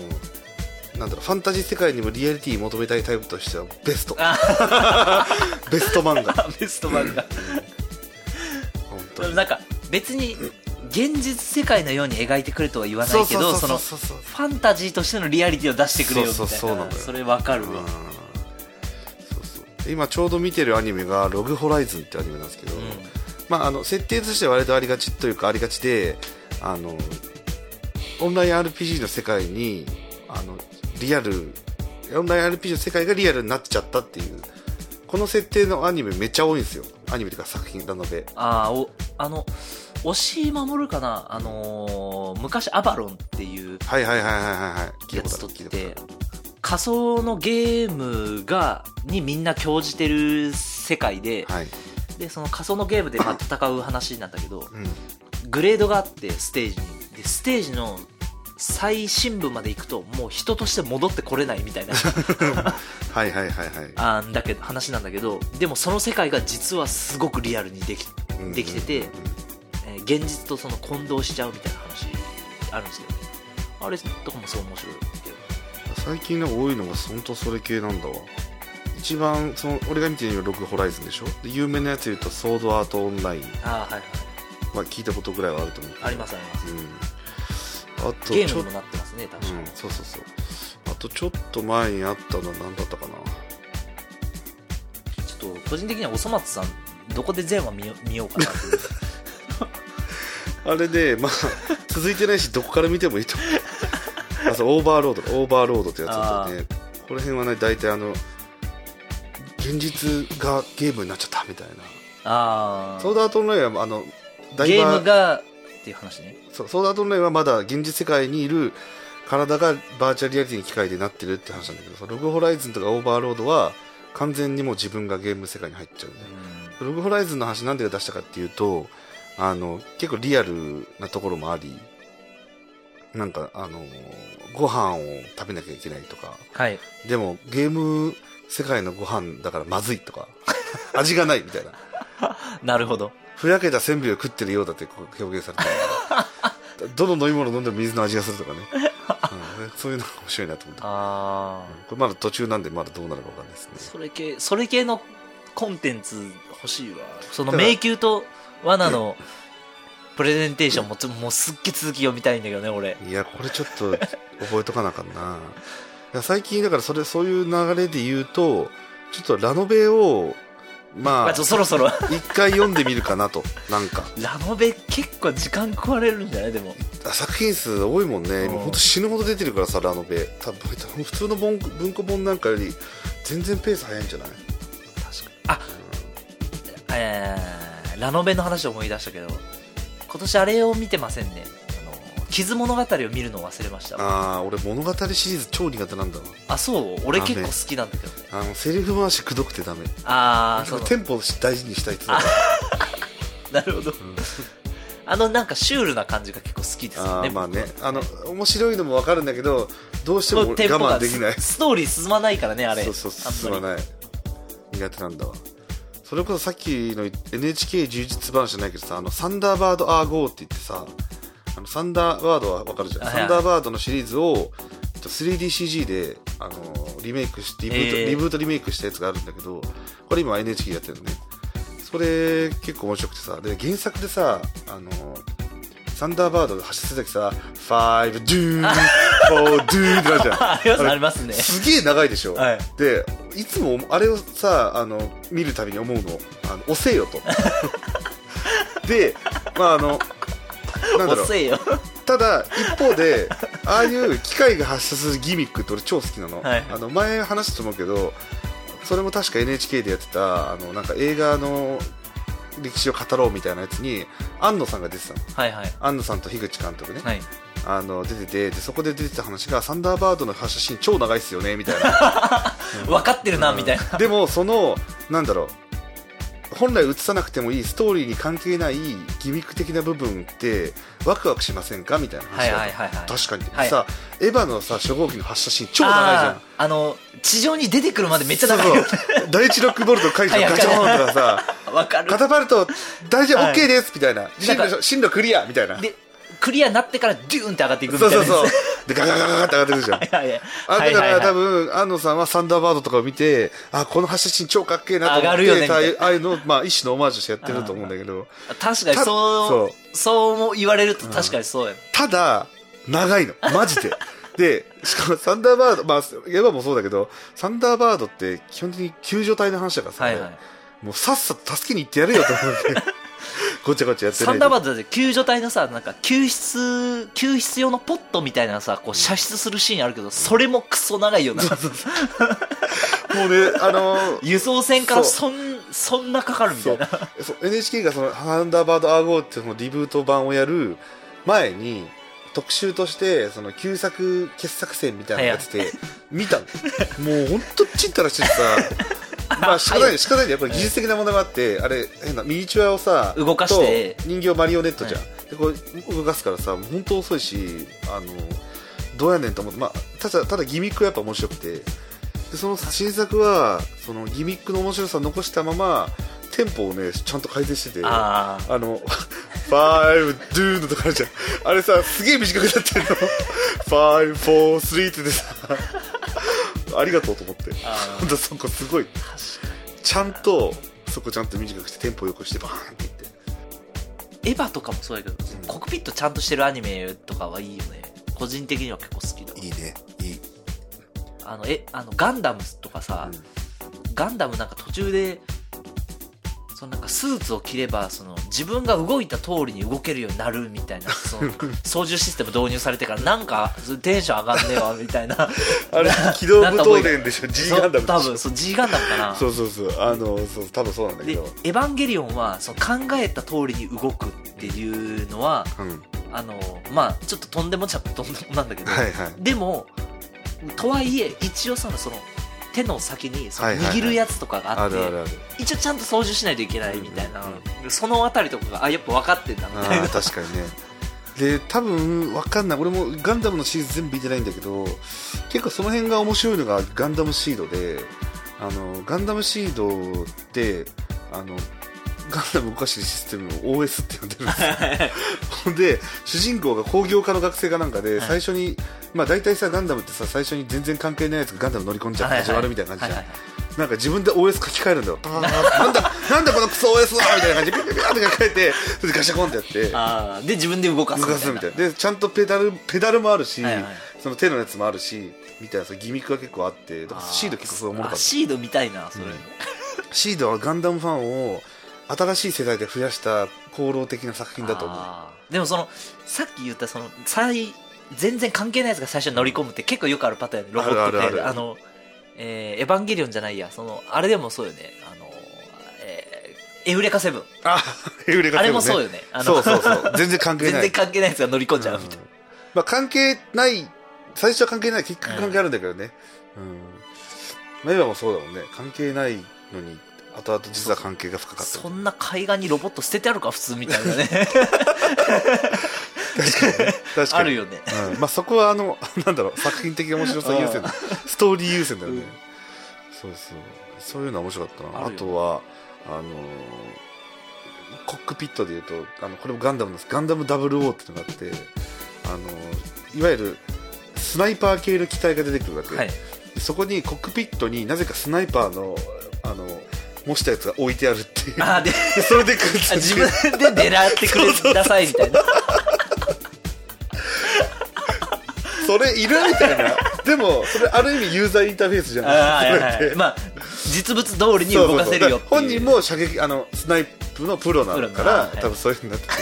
なんだろうファンタジー世界にもリアリティ求めたいタイプとしてはベスト。ベスト漫画。ベスト漫画。本当に。なんか別に現実世界のように描いてくれとは言わないけどそのファンタジーとしてのリアリティを出してくれよみたいなそれわかるわうん今ちょうど見てるアニメが「ログホライズン」ってアニメなんですけど、うん。まあ、あの設定としては割とありがちというかありがちであのオンライン RPG の世界にあのリアルオンライン RPG の世界がリアルになっちゃったっていうこの設定のアニメめっちゃ多いんですよ。アニメというか作品ラノベああおあの押井守かな？あのー昔アバロンっていうはいはいはいはいはいはい。聞いやたことあつとってる聞いたこと仮想のゲームがにみんな興じてる世界ではい。でその仮想のゲームでまあ 戦う話なんだけどうん。グレードがあってステージに。でステージの最深部まで行くともう人として戻ってこれないみたいな。はいはいはいはい。あんだけ話なんだけどでもその世界が実はすごくリアルにできうんできててえー現実とその混同しちゃうみたいな話あるんですけどねあれとかもそう面白い最近なんか多いのが本当それ系なんだわ。一番その俺が見てるのはログホライズンでしょ？で有名なやつ言うとソードアートオンライン。ああはいはい。は聞いたことぐらいはあると思うありますあります。うん。あとゲームにもなってますね確かに、うんそうそうそう。あとちょっと前にあったのは何だったかな？ちょっと個人的にはおそ松さんどこで全話見よ見ようかなっていう。あれでまあ続いてないしどこから見てもいいと思うあそうオーバーロードオーバーロードってやつだとね。この辺はね大体あの現実がゲームになっちゃったみたいな。あソードアートオンラインはあのゲームがっていう話ね。そうソードアートオンラインはまだ現実世界にいる体がバーチャルリアリティに機械でなってるって話なんだけどログホライズンとかオーバーロードは完全にもう自分がゲーム世界に入っちゃうんだよログホライズンの話なんで出したかっていうとあの結構リアルなところもありなんかあのご飯を食べなきゃいけないとか。はい。でもゲーム世界のご飯だからまずいとか。味がないみたいな。なるほど。ふやけたせんべいを食ってるようだって表現されてる。どの飲み物飲んでも水の味がするとかね、うん、そういうのが面白いなと思ってああこれまだ途中なんでまだどうなるかわかんないですね。それ系それ系のコンテンツ欲しいわ。その迷宮と罠の プレゼンテーションももうすっげえ続き読みたいんだけどね俺。いやこれちょっと覚えとかなあかんな。いや最近だからそれそういう流れで言うとちょっとラノベをまあまあそろそろ。一回読んでみるかなと。なんか。ラノベ結構時間食われるんじゃない？でも。あ作品数多いもんね。うん。今ほんと死ぬほど出てるからさラノベ。多分普通の文文庫本なんかより全然ペース早いんじゃない？確かに。あえー、ラノベの話を思い出したけど今年あれを見てませんね。あの傷物語を見るのを忘れました。あああ俺物語シリーズ超苦手なんだわ。そう？俺結構好きなんだけどね。あのセリフ回しくどくてダメ。ああそのテンポを大事にしたいって なるほど、あのなんかシュールな感じが結構好きですたよねまあね。あの面白いのも分かるんだけどどうしても我が慢できない。スストーリー進まないからねあれ。そうそう進まない。苦手なんだわそれこそさっきの NHK 充実話じゃないけどさあのサンダーバード・アーゴーって言ってさあのサンダーバードは分かるじゃん、サンダーバードのシリーズをえっと 3DCG であのリメイクしてリブート、えーリブートリメイクしたやつがあるんだけどこれ今 NHK やってるのね。それ結構面白くてさで原作でさあのサンダーバード発射するときさ「5ドゥーン4ドゥーン」ってなるじゃん。ありますれありますね。すげえ長いでしょ、はい。でいつもあれをさあの見るたびに思うの。あの押せよと。でまああのなんだろう。ただ一方でああいう機械が発射するギミックって俺超好きなの,、はいあの前話したと思うけどそれも確か NHK でやってたあのなんか映画の歴史を語ろうみたいなやつに庵野さんが出てたの。はいはい。庵野さんと樋口監督ね、はい。あの出ててでそこで出てた話がサンダーバードの発射シーン超長いっすよねみたいな。分かってるな、みたいな。でもそのなんだろう。本来映さなくてもいいストーリーに関係ないギミック的な部分ってワクワクしませんか？みたいな話はいだはい。確かに、はい。さエヴァのさ初号機の発射シーン超長いじゃん。あの、地上に出てくるまでめっちゃ長い第一ロックボルト解除はいガチョーンとかさわかるカ。タパルト大丈夫、はい OK ですみたいな進なんか路進路クリアみたいなで、クリアになってからデューンって上がっていくみたいうな。そそうそうでガガガガガって上がってくるじゃんはいはいはい。あだからはいはいはい多分安野さんはサンダーバードとかを見てあこの発射シーン超かっけえなと思って上がるよねみたいああいうのをまあ一種のオマージュしてやってると思うんだけど確かにたそう、そうも言われると確かにそうやね。ただ長いのマジででしかもサンダーバードまあエヴァもそうだけどサンダーバードって基本的に救助隊の話だからさ、はいはい。もうさっさと助けに行ってやれよと思って。ごちゃごちゃやってサンダーバーードだって救助隊のさ、なんか救出、救出用のポットみたいなさ、こう射出するシーンあるけど、それもクソ長いよな。ドもうねあのー 輸送船からそそん、そんなかかるみたそいう。な。NHK がその「サンダーバードアーゴー」っていうそのリブート版をやる前に特集としてその旧作傑作選みたいなのやってて見たの。もう本当ちったらしてさまあ仕方ない仕方ないんだよ。やっぱり技術的なものがあってあれ変なミニチュアをさ動かして。と人形マリオネットじゃん、はでこう動かすからさ本当遅いしあのどうやねんと思って、まあ、ただただギミックはやっぱ面白くて。でその新作はそのギミックの面白さを残したままテンポをねちゃんと改善してて。ああの「five ドゥーのとかあるじゃん。あれさすげえ短くなってるの。 five four three ってでさありがとうと思って。あー。ほんとそこすごい。ちゃんとそこちゃんと短くしてテンポよくしてバーンっていって。エヴァとかもそうやけど、ん。コックピットちゃんとしてるアニメとかはいいよね。個人的には結構好きだ。いいね。いい、あの、え、あの、ガンダムとかさ、ガンダムなんか途中で、そのなんかスーツを着れば、その自分が動いた通りに動けるようになるみたいな、その 操縦システム導入されてから、なんかテンション上がんねえわ、みたいな。あれ機動武闘伝でしょ？G ガンダム多分、そう、G ガンダムかな。そうそうそう。あのそう多分そうなんだけで、どエヴァンゲリオンは、その考えた通りに動くっていうのは、うん。あの、まあちょっととんでもちゃとんでもなんだけど、はいはい。でも、とはいえ、一応さ、その、手の先にその握るやつとかがあって、一応ちゃんと操縦しないといけないみたいな、うんそのあたりとかが、あ、やっぱ分かってんだみたいあな。ー確かにね。で多分わかんない。俺もガンダムのシリーズ全部見てないんだけど結構その辺が面白いのがガンダムシードであのガンダムシードってあのガンダム動かしてるシステムを OS って呼んでるんですよほん で主人公が工業科の学生かなんかではい最初に、まあ大体さガンダムってさ最初に全然関係ないやつがガンダム乗り込んじゃって始まるみたいな感じじゃん、はいはいはいなんか自分で OS 書き換えるんだよ。なんだ、なんだこのクソ OS はみたいな感じで、ピピピピって書き換えて、それでガシャコンってやって、で、自分で動かす動みたいな。かすみたいな。で、ちゃんとペダル、ペダルもあるし、はいはいその手のやつもあるし、みたいなさギミックが結構あって、だからシード結構すごいおもろかった。あシード見たいな、それ。うんシードはガンダムファンを新しい世代で増やした功労的な作品だと思う。でもその、さっき言ったその、最、全然関係ないやつが最初に乗り込むって結構よくあるパターンロボットって。あの、えーエヴァンゲリオンじゃないや、その、あれでもそうよね、あの、えーエウレカセブン。あ、エウレカあセブンねれもそうよね。あのそうそうそう。全然関係全ない。然関係ないやつが乗り込んじゃうみたいな。まあ関係ない、最初は関係ない、結局関係あるんだけどね。うん。まあ今もそうだもんね。関係ないのに、後々実は関係が深かった。そんな海岸にロボット捨ててあるか、普通みたいなね。確かに。あるよね。うん。まあそこはあの、なんだろう、作品的面白さ優先あ。ストーリー優先だよね。うんそうそう。そういうのは面白かったな。あとは、あのーコックピットで言うと、あの、これもガンダムです。ガンダム WO っていうのがあって、あのーいわゆる、スナイパー系の機体が出てくるわけ。はい。でそこにコックピットになぜかスナイパーのあの模したやつが置いてあるっていう。あーで、で それで自分で狙ってくれくださいみたいな。それいるみたいな。でもそれある意味ユーザーインターフェースじゃない？あーはいはいはい。それって。まあ、実物通りに動かせるよ本人も射撃あのスナイプのプロなのから、はい。多分そういうふうになってて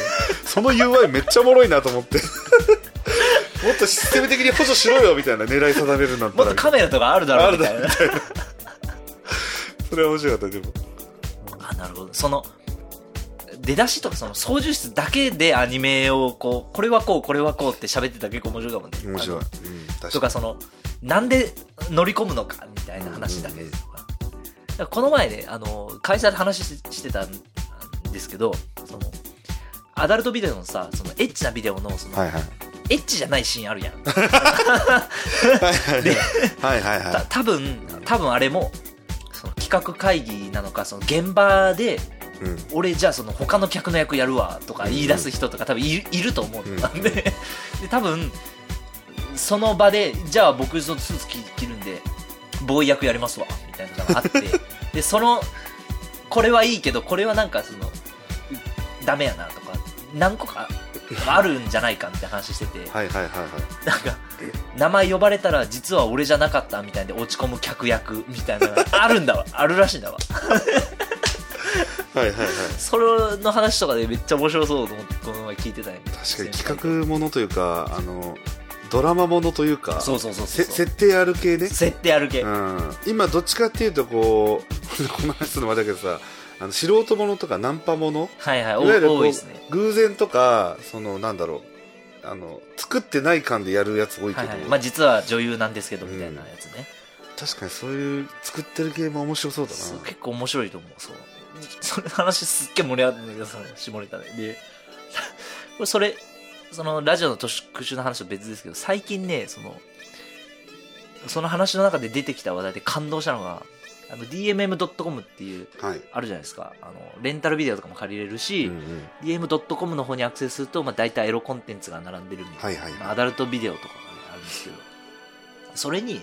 その UI めっちゃおもろいなと思って。もっとシステム的に補助しろよみたいな狙い定めるなんて。もっとカメラとかあるだろあるうみたいな。それは面白かったでもあ、なるほど。その、出だしとかその操縦室だけでアニメをこう、これはこう、これはこうって喋ってたら結構面白いかもね。面白い。うん、確かに。とかその、なんで乗り込むのかみたいな話だけとか。だからこの前ね、あの、会社で話ししてたんですけど、その、アダルトビデオのさ、そのエッチなビデオの、その、はいはい。エッチじゃないシーンあるやん。はい ではいはいはた多分、多分あれも、その企画会議なのか、その現場で、い。うん。俺じゃあその他の客の役やるわとか言い出す人とか多分いると思うんだ、うん でで多分その場でじゃあ僕そのスーツ着着るんでボーイ役やりますわみたいなのがあって でそのこれはいいけどこれはなんかそのダメやなとか何個かあるんじゃないかみたいな話してて、はいはいはいはい。なんか名前呼ばれたら実は俺じゃなかったみたいで落ち込む客役みたいなのがあるんだわ。あるらしいんだわ。はいはいはい。それの話とかでめっちゃ面白そうと思ってこの前聞いてたん確かに企画ものというか、あの、ドラマものというか、そうそうそうそうせ設定ある系ね。設定ある系、うん、今どっちかっていうとこう この話するのもあれだけどさあの素人ものとかナンパもの？はいはい。いわゆるこうお多いですね。偶然とかそのなんだろう。あの作ってない感でやるやつ多いけど、はいはい。まあ実は女優なんですけどみたいなやつね、確かにそういう作ってる系も面白そうだな。結構面白いと思う。そう。それ話すっげえ盛り上がってんだけどさ下ネタで。でこれ それそのラジオの特集の話と別ですけど最近ねそのその話の中で出てきた話題で感動したのがあの DMM.com っていうはい、あるじゃないですか。あのレンタルビデオとかも借りれるし、うんうん、DM.com の方にアクセスすると、まあ、大体エロコンテンツが並んでるみたいな、はいはい。まあアダルトビデオとかが、ね、あるんですけど。それに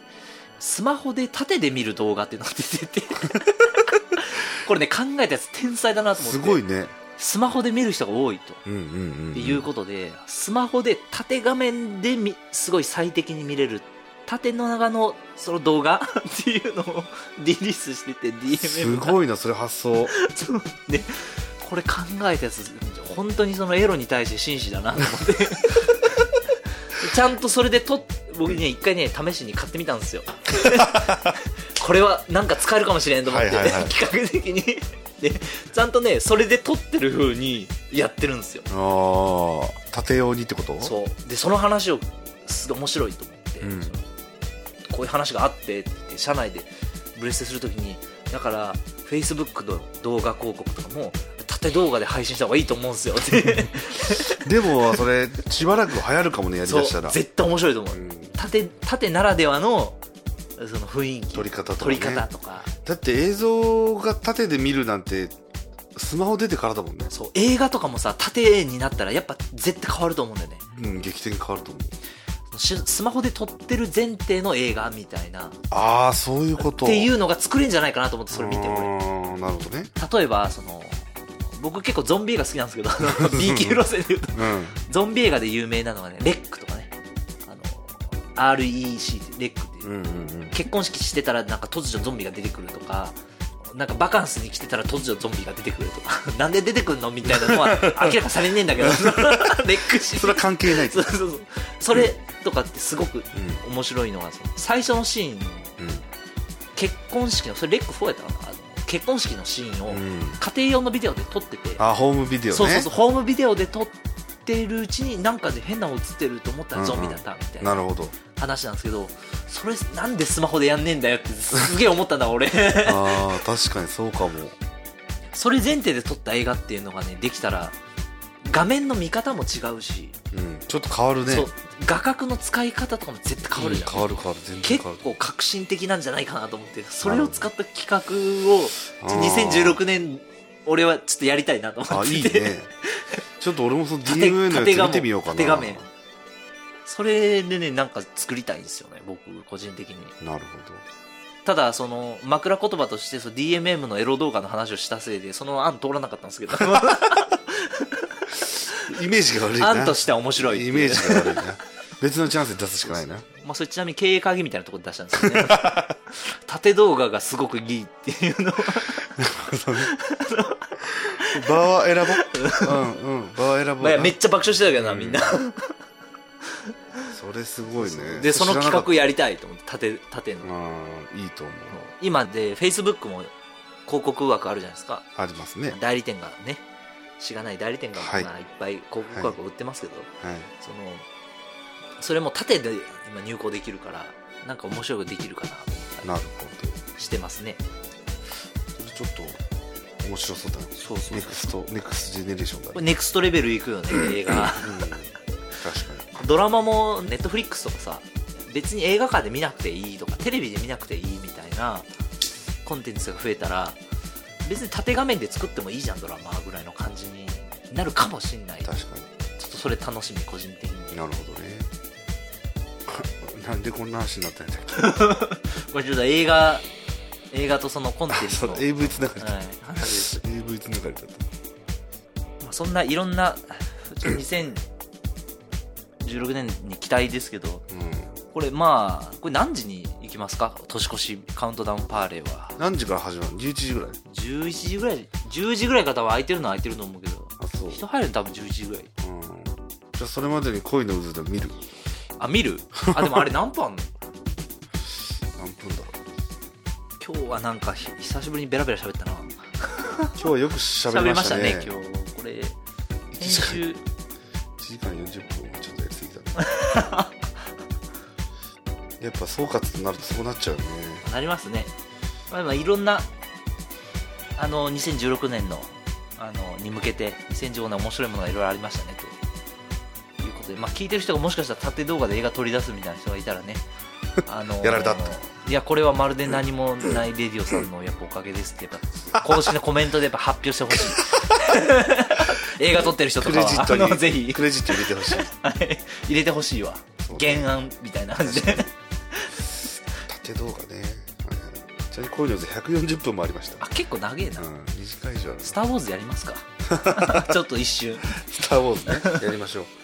スマホで縦で見る動画っていうのが出てて。これね考えたやつ天才だなと思って。すごいね。スマホで見る人が多いと。うんうんうん、っていうことで、スマホで縦画面でみすごい最適に見れる縦の長のその動画？っていうのをリリースしてて DMM すが。ごいなそれ発想。これ考えたやつ本当にそのエロに対して真摯だなと思って。ちゃんとそれでとっ僕ね一回ね試しに買ってみたんですよ。これはなんか使えるかもしれんと思って、はいはいはい。企画的に。でちゃんとねそれで撮ってる風にやってるんですよ。ああ縦用にってこと？そう。でその話をすごい面白いと思って、うんこういう話があってって社内でブレステするときにだからフェイスブックの動画広告とかも縦動画で配信した方がいいと思うんですよ でもそれしばらく流行るかもねやりだしたら。絶対面白いと思う、うん。縦縦ならではのその雰囲気。撮り方とかね。撮り方とか。だって映像が縦で見るなんてスマホ出てからだもんね。そう映画とかもさ縦になったらやっぱ絶対変わると思うんだよね。うん劇的に変わると思う。しスマホで撮ってる前提の映画みたいな。ああそういうこと。っていううのが作れんじゃないかなと思ってそれ見て俺なるほどね。例えばその僕結構ゾンビ映画好きなんですけど B 級路線で言うとうん。ゾンビ映画で有名なのがねレックとかね。あの REC レックっていう、うんうんうん。結婚式してたらなんか突如ゾンビが出てくるとかなんかバカンスに来てたら突如ゾンビが出てくるとか。なんで出てくるのみたいなのは明らかされねえんだけど。レックシそれは関係ない。そうそうそう。それとかってすごく面白いのがその最初のシーン。結婚式のそれレック4やったかな？結婚式のシーンを家庭用のビデオで撮ってて、あホームビデオね。そうそうそう。ホームビデオで撮ってるうちになんかで変なの映ってると思ったらゾンビだったみたいななるほど。話なんですけどそれなんでスマホでやんねえんだよってすげえ思ったんだ俺。ああ確かにそうかも。それ前提で撮った映画っていうのがねできたら画面の見方も違うし、うんちょっと変わるね。画角の使い方とかも絶対変わるじゃん、うん変わる変わる全然結構革新的なんじゃないかなと思ってそれを使った企画をあー。2016年俺はちょっとやりたいなと思あってて。いいね ちょっと俺もその 縦 DMA のやつ見てみようかな。縦画面それでねなんか作りたいんですよね僕個人的に。なるほただその枕言葉としてその DMM のエロ動画の話をしたせいでその案通らなかったんですけど。ど イメージが悪いな。案としては面白いイメージが悪いな。別のチャンスで出すしかないなまあそれちなみに経営会議みたいなところで出したんですけどね。縦動画がすごくいいっていうの。を場は選ぼううんうん。場は選ぼうまあ、なめっちゃ爆笑してたけどな、みんな。それすごいね。で、その企画ややりたいと思って、縦、縦の。うんいいと思う。今で、Facebook も広告枠あるじゃないですか。ありますね。代理店がね、しがない代理店が、はい。まあ、いっぱい広告枠を売ってますけど、はい。そのそれも縦で今入稿できるからなんか面白くできるかななるほしてますね。ど。ちょっと面白そうだ。ねそうそう next next generation だね。これ next level いくよね映画。うん。確かに。ドラマもネットフリックスとかさ別に映画館で見なくていいとかテレビで見なくていいみたいなコンテンツが増えたら別に縦画面で作ってもいいじゃんドラマぐらいの感じになるかもしんない。ちょ確かっとそれ楽しみ個人的にに。なるほどねなんでこんな話になったんだっ これちょっと映画映画とそのコンテンけそうツの、はい、AV つながりだっ話です。た AV つながりだった。まあそんないろんなちょっと2016年に期待ですけどうん。これまあこれ何時に行きますか？年越しカウントダウンパーレーは。何時から始まるの？11時ぐらい。11時ぐらい10時ぐらいから多分空いてるのは空いてると思うけどあそう。人入るの多分11時ぐらい。うん。じゃあそれまでに恋の渦で見る？あ見る？あでもあれ何分あんの？何分だろう。今日はなんかひ久しぶりにベラベラ喋ったな。今日はよく喋りましたね。喋りましたね今日。これ先週1時間40分はちょっとやりすぎたな やっぱ総括となるとそうなっちゃうよね。なりますね。まあでもいろんなあの2016年のあのに向けて2015年面白いものがいろいろありましたねとことで、まあ、聞いてる人がもしかしたら縦動画で映画取り出すみたいな人がいたらね あのやられたといやこれはまるで何もないレディオさんのやっぱおかげですってやっぱ公式のコメントでやっぱ発表してほしい。映画撮ってる人とクかはあレジットにのぜひ。クレジット入れてほしい。はい。入れてほしいわ。そう原案みたいな感じで。縦動画ね。はいはいちなみに恋の渦140分もありました。あ結構長えな、うん2時間以上ある。スター・ウォーズやりますか。ちょっと一瞬。スター・ウォーズね。やりましょう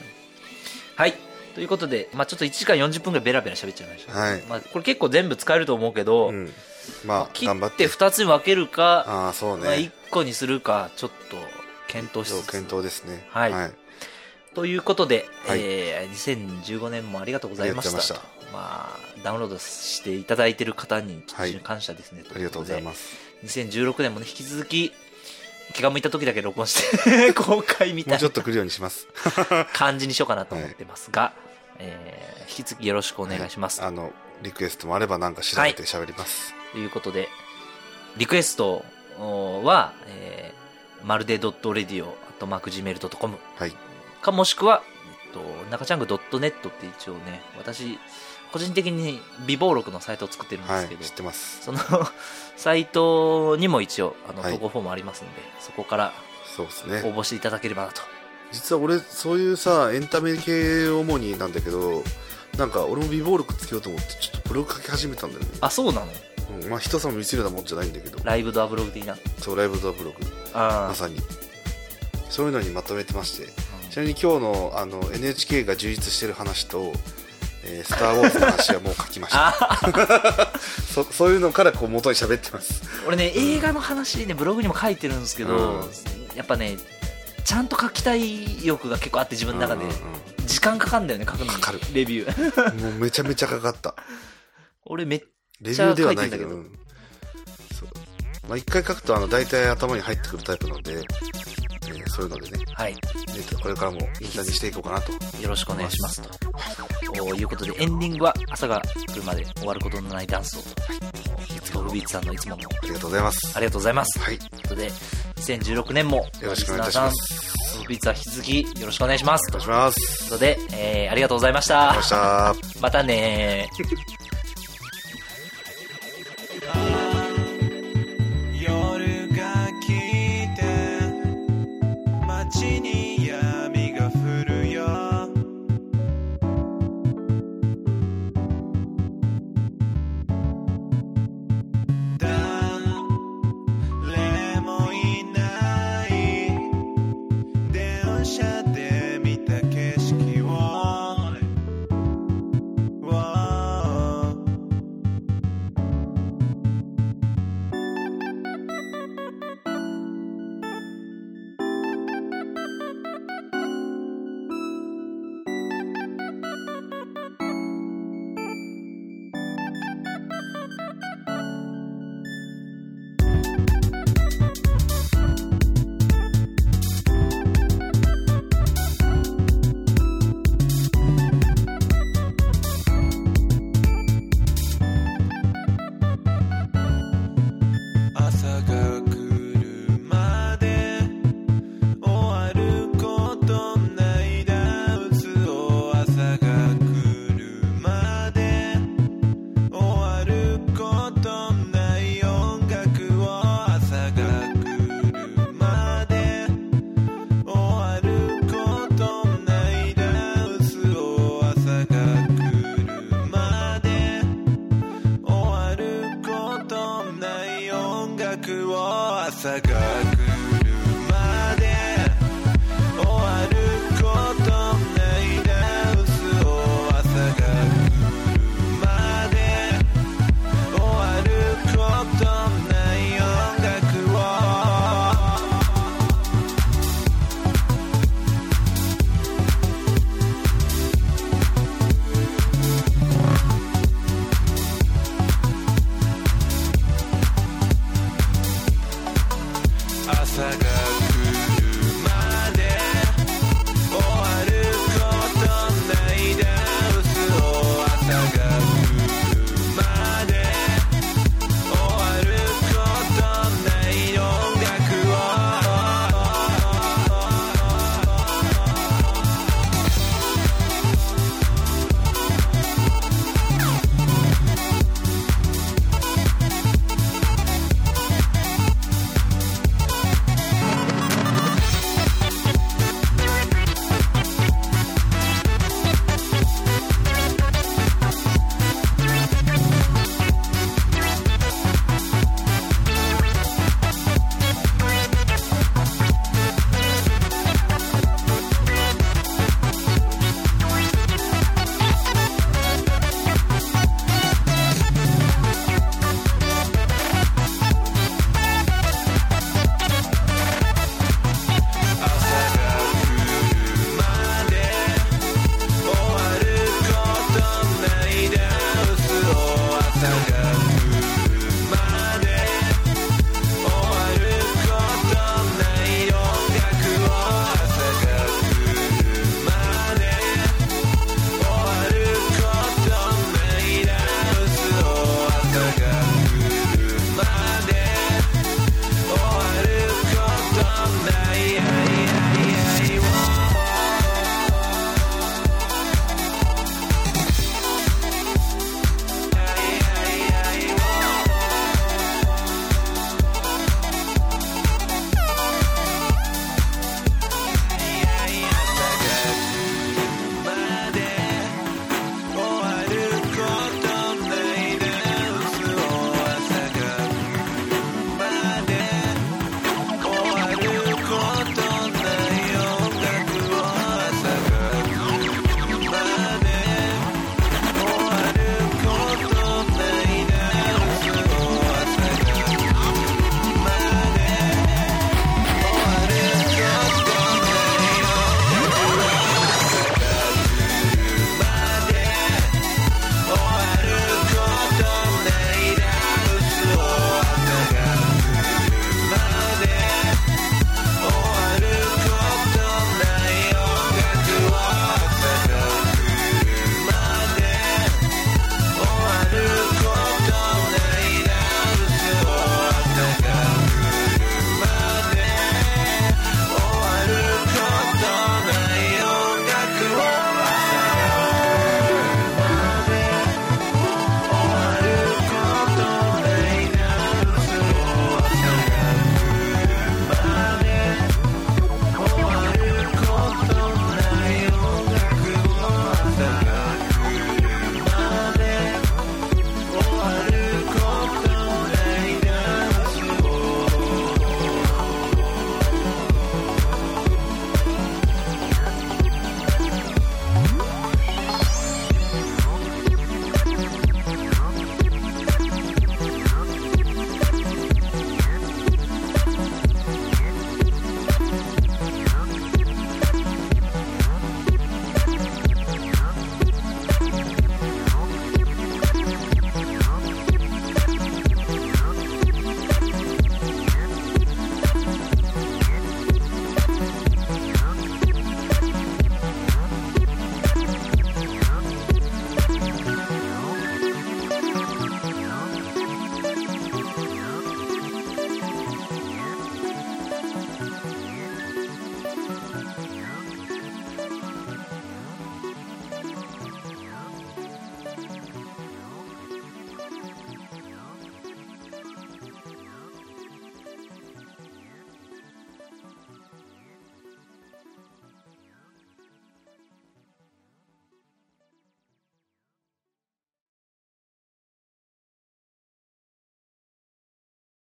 はい。ということで、まあ、ちょっと1時間40分ぐらいベラベラ喋っちゃいました、はい。まあ、これ結構全部使えると思うけど、うん。まあ切頑張っって。て2つに分けるか、ああそうまあ、1ね個にするかちょっと検討しつつ。要検討ですね。はい。はい。ということで、はい。えー2015年もありがとうございました。ありがとうございまあ、ダウンロードしていただいている方に感謝ですね、ありがとうございす。ます2016年もね引き続き気が向いた時だけ録音して 公開みたいな。もうちょっと来るようにします。感じにしようかなと思ってますが、えー引き続きよろしくお願いします、あのリクエストもあればなんか調べて喋ります。ということでリクエストは、えー、まるで .radio.gmail.com はい。かもしくは、えっと、中ちゃんぐ .net って一応ね私個人的に美貌録のサイトを作ってるんではいすけど、知ってます。その サイトにも一応あのはい。投稿フォームありますんで、そこからそうです応ね募していただければなと。実は俺そういうさエンタメ系主になんだけどなんか俺も美貌録つけようと思ってちょっとブログ書き始めたんだよね、あそうなの？うん、まあ人様見せるようなもんじゃないんだけど。ライブドアブログ的な？そうライブドアブログ。あまさに。そういうのにまとめてまして。ちなみに今日のあの NHK が充実してる話と「えースター・ウォーズ」の話はもう書きました。あ そそういうのからこう元に喋ってます。俺ね映画の話ねブログにも書いてるんですけど、うん。やっぱねちゃんと書きたい欲が結構あって自分の中で、うんうん時間かかんだよね書くのに。かかる。レビュー。う んもうめちゃめちゃかかった。俺めっレビューではないけど。書いてんだけど。うん。まあ、一回書くとあの大体頭に入ってくるタイプなので、えーそういうのでね、はい。えっと、これからもインタビューしていこうかなと。よろしくお願いしますと。いうことで、エンディングは朝が来るまで終わることのないダンスを、いつもルビーツさんのいつもの、ありがとうございます。ありがとうございます。はい。ということで、2016年も、よろしくお願いしますリス。ビーツは引き続きよろしくお願いします。お願いとします。いうことで、えー、ありがとうございました。ました。またねー。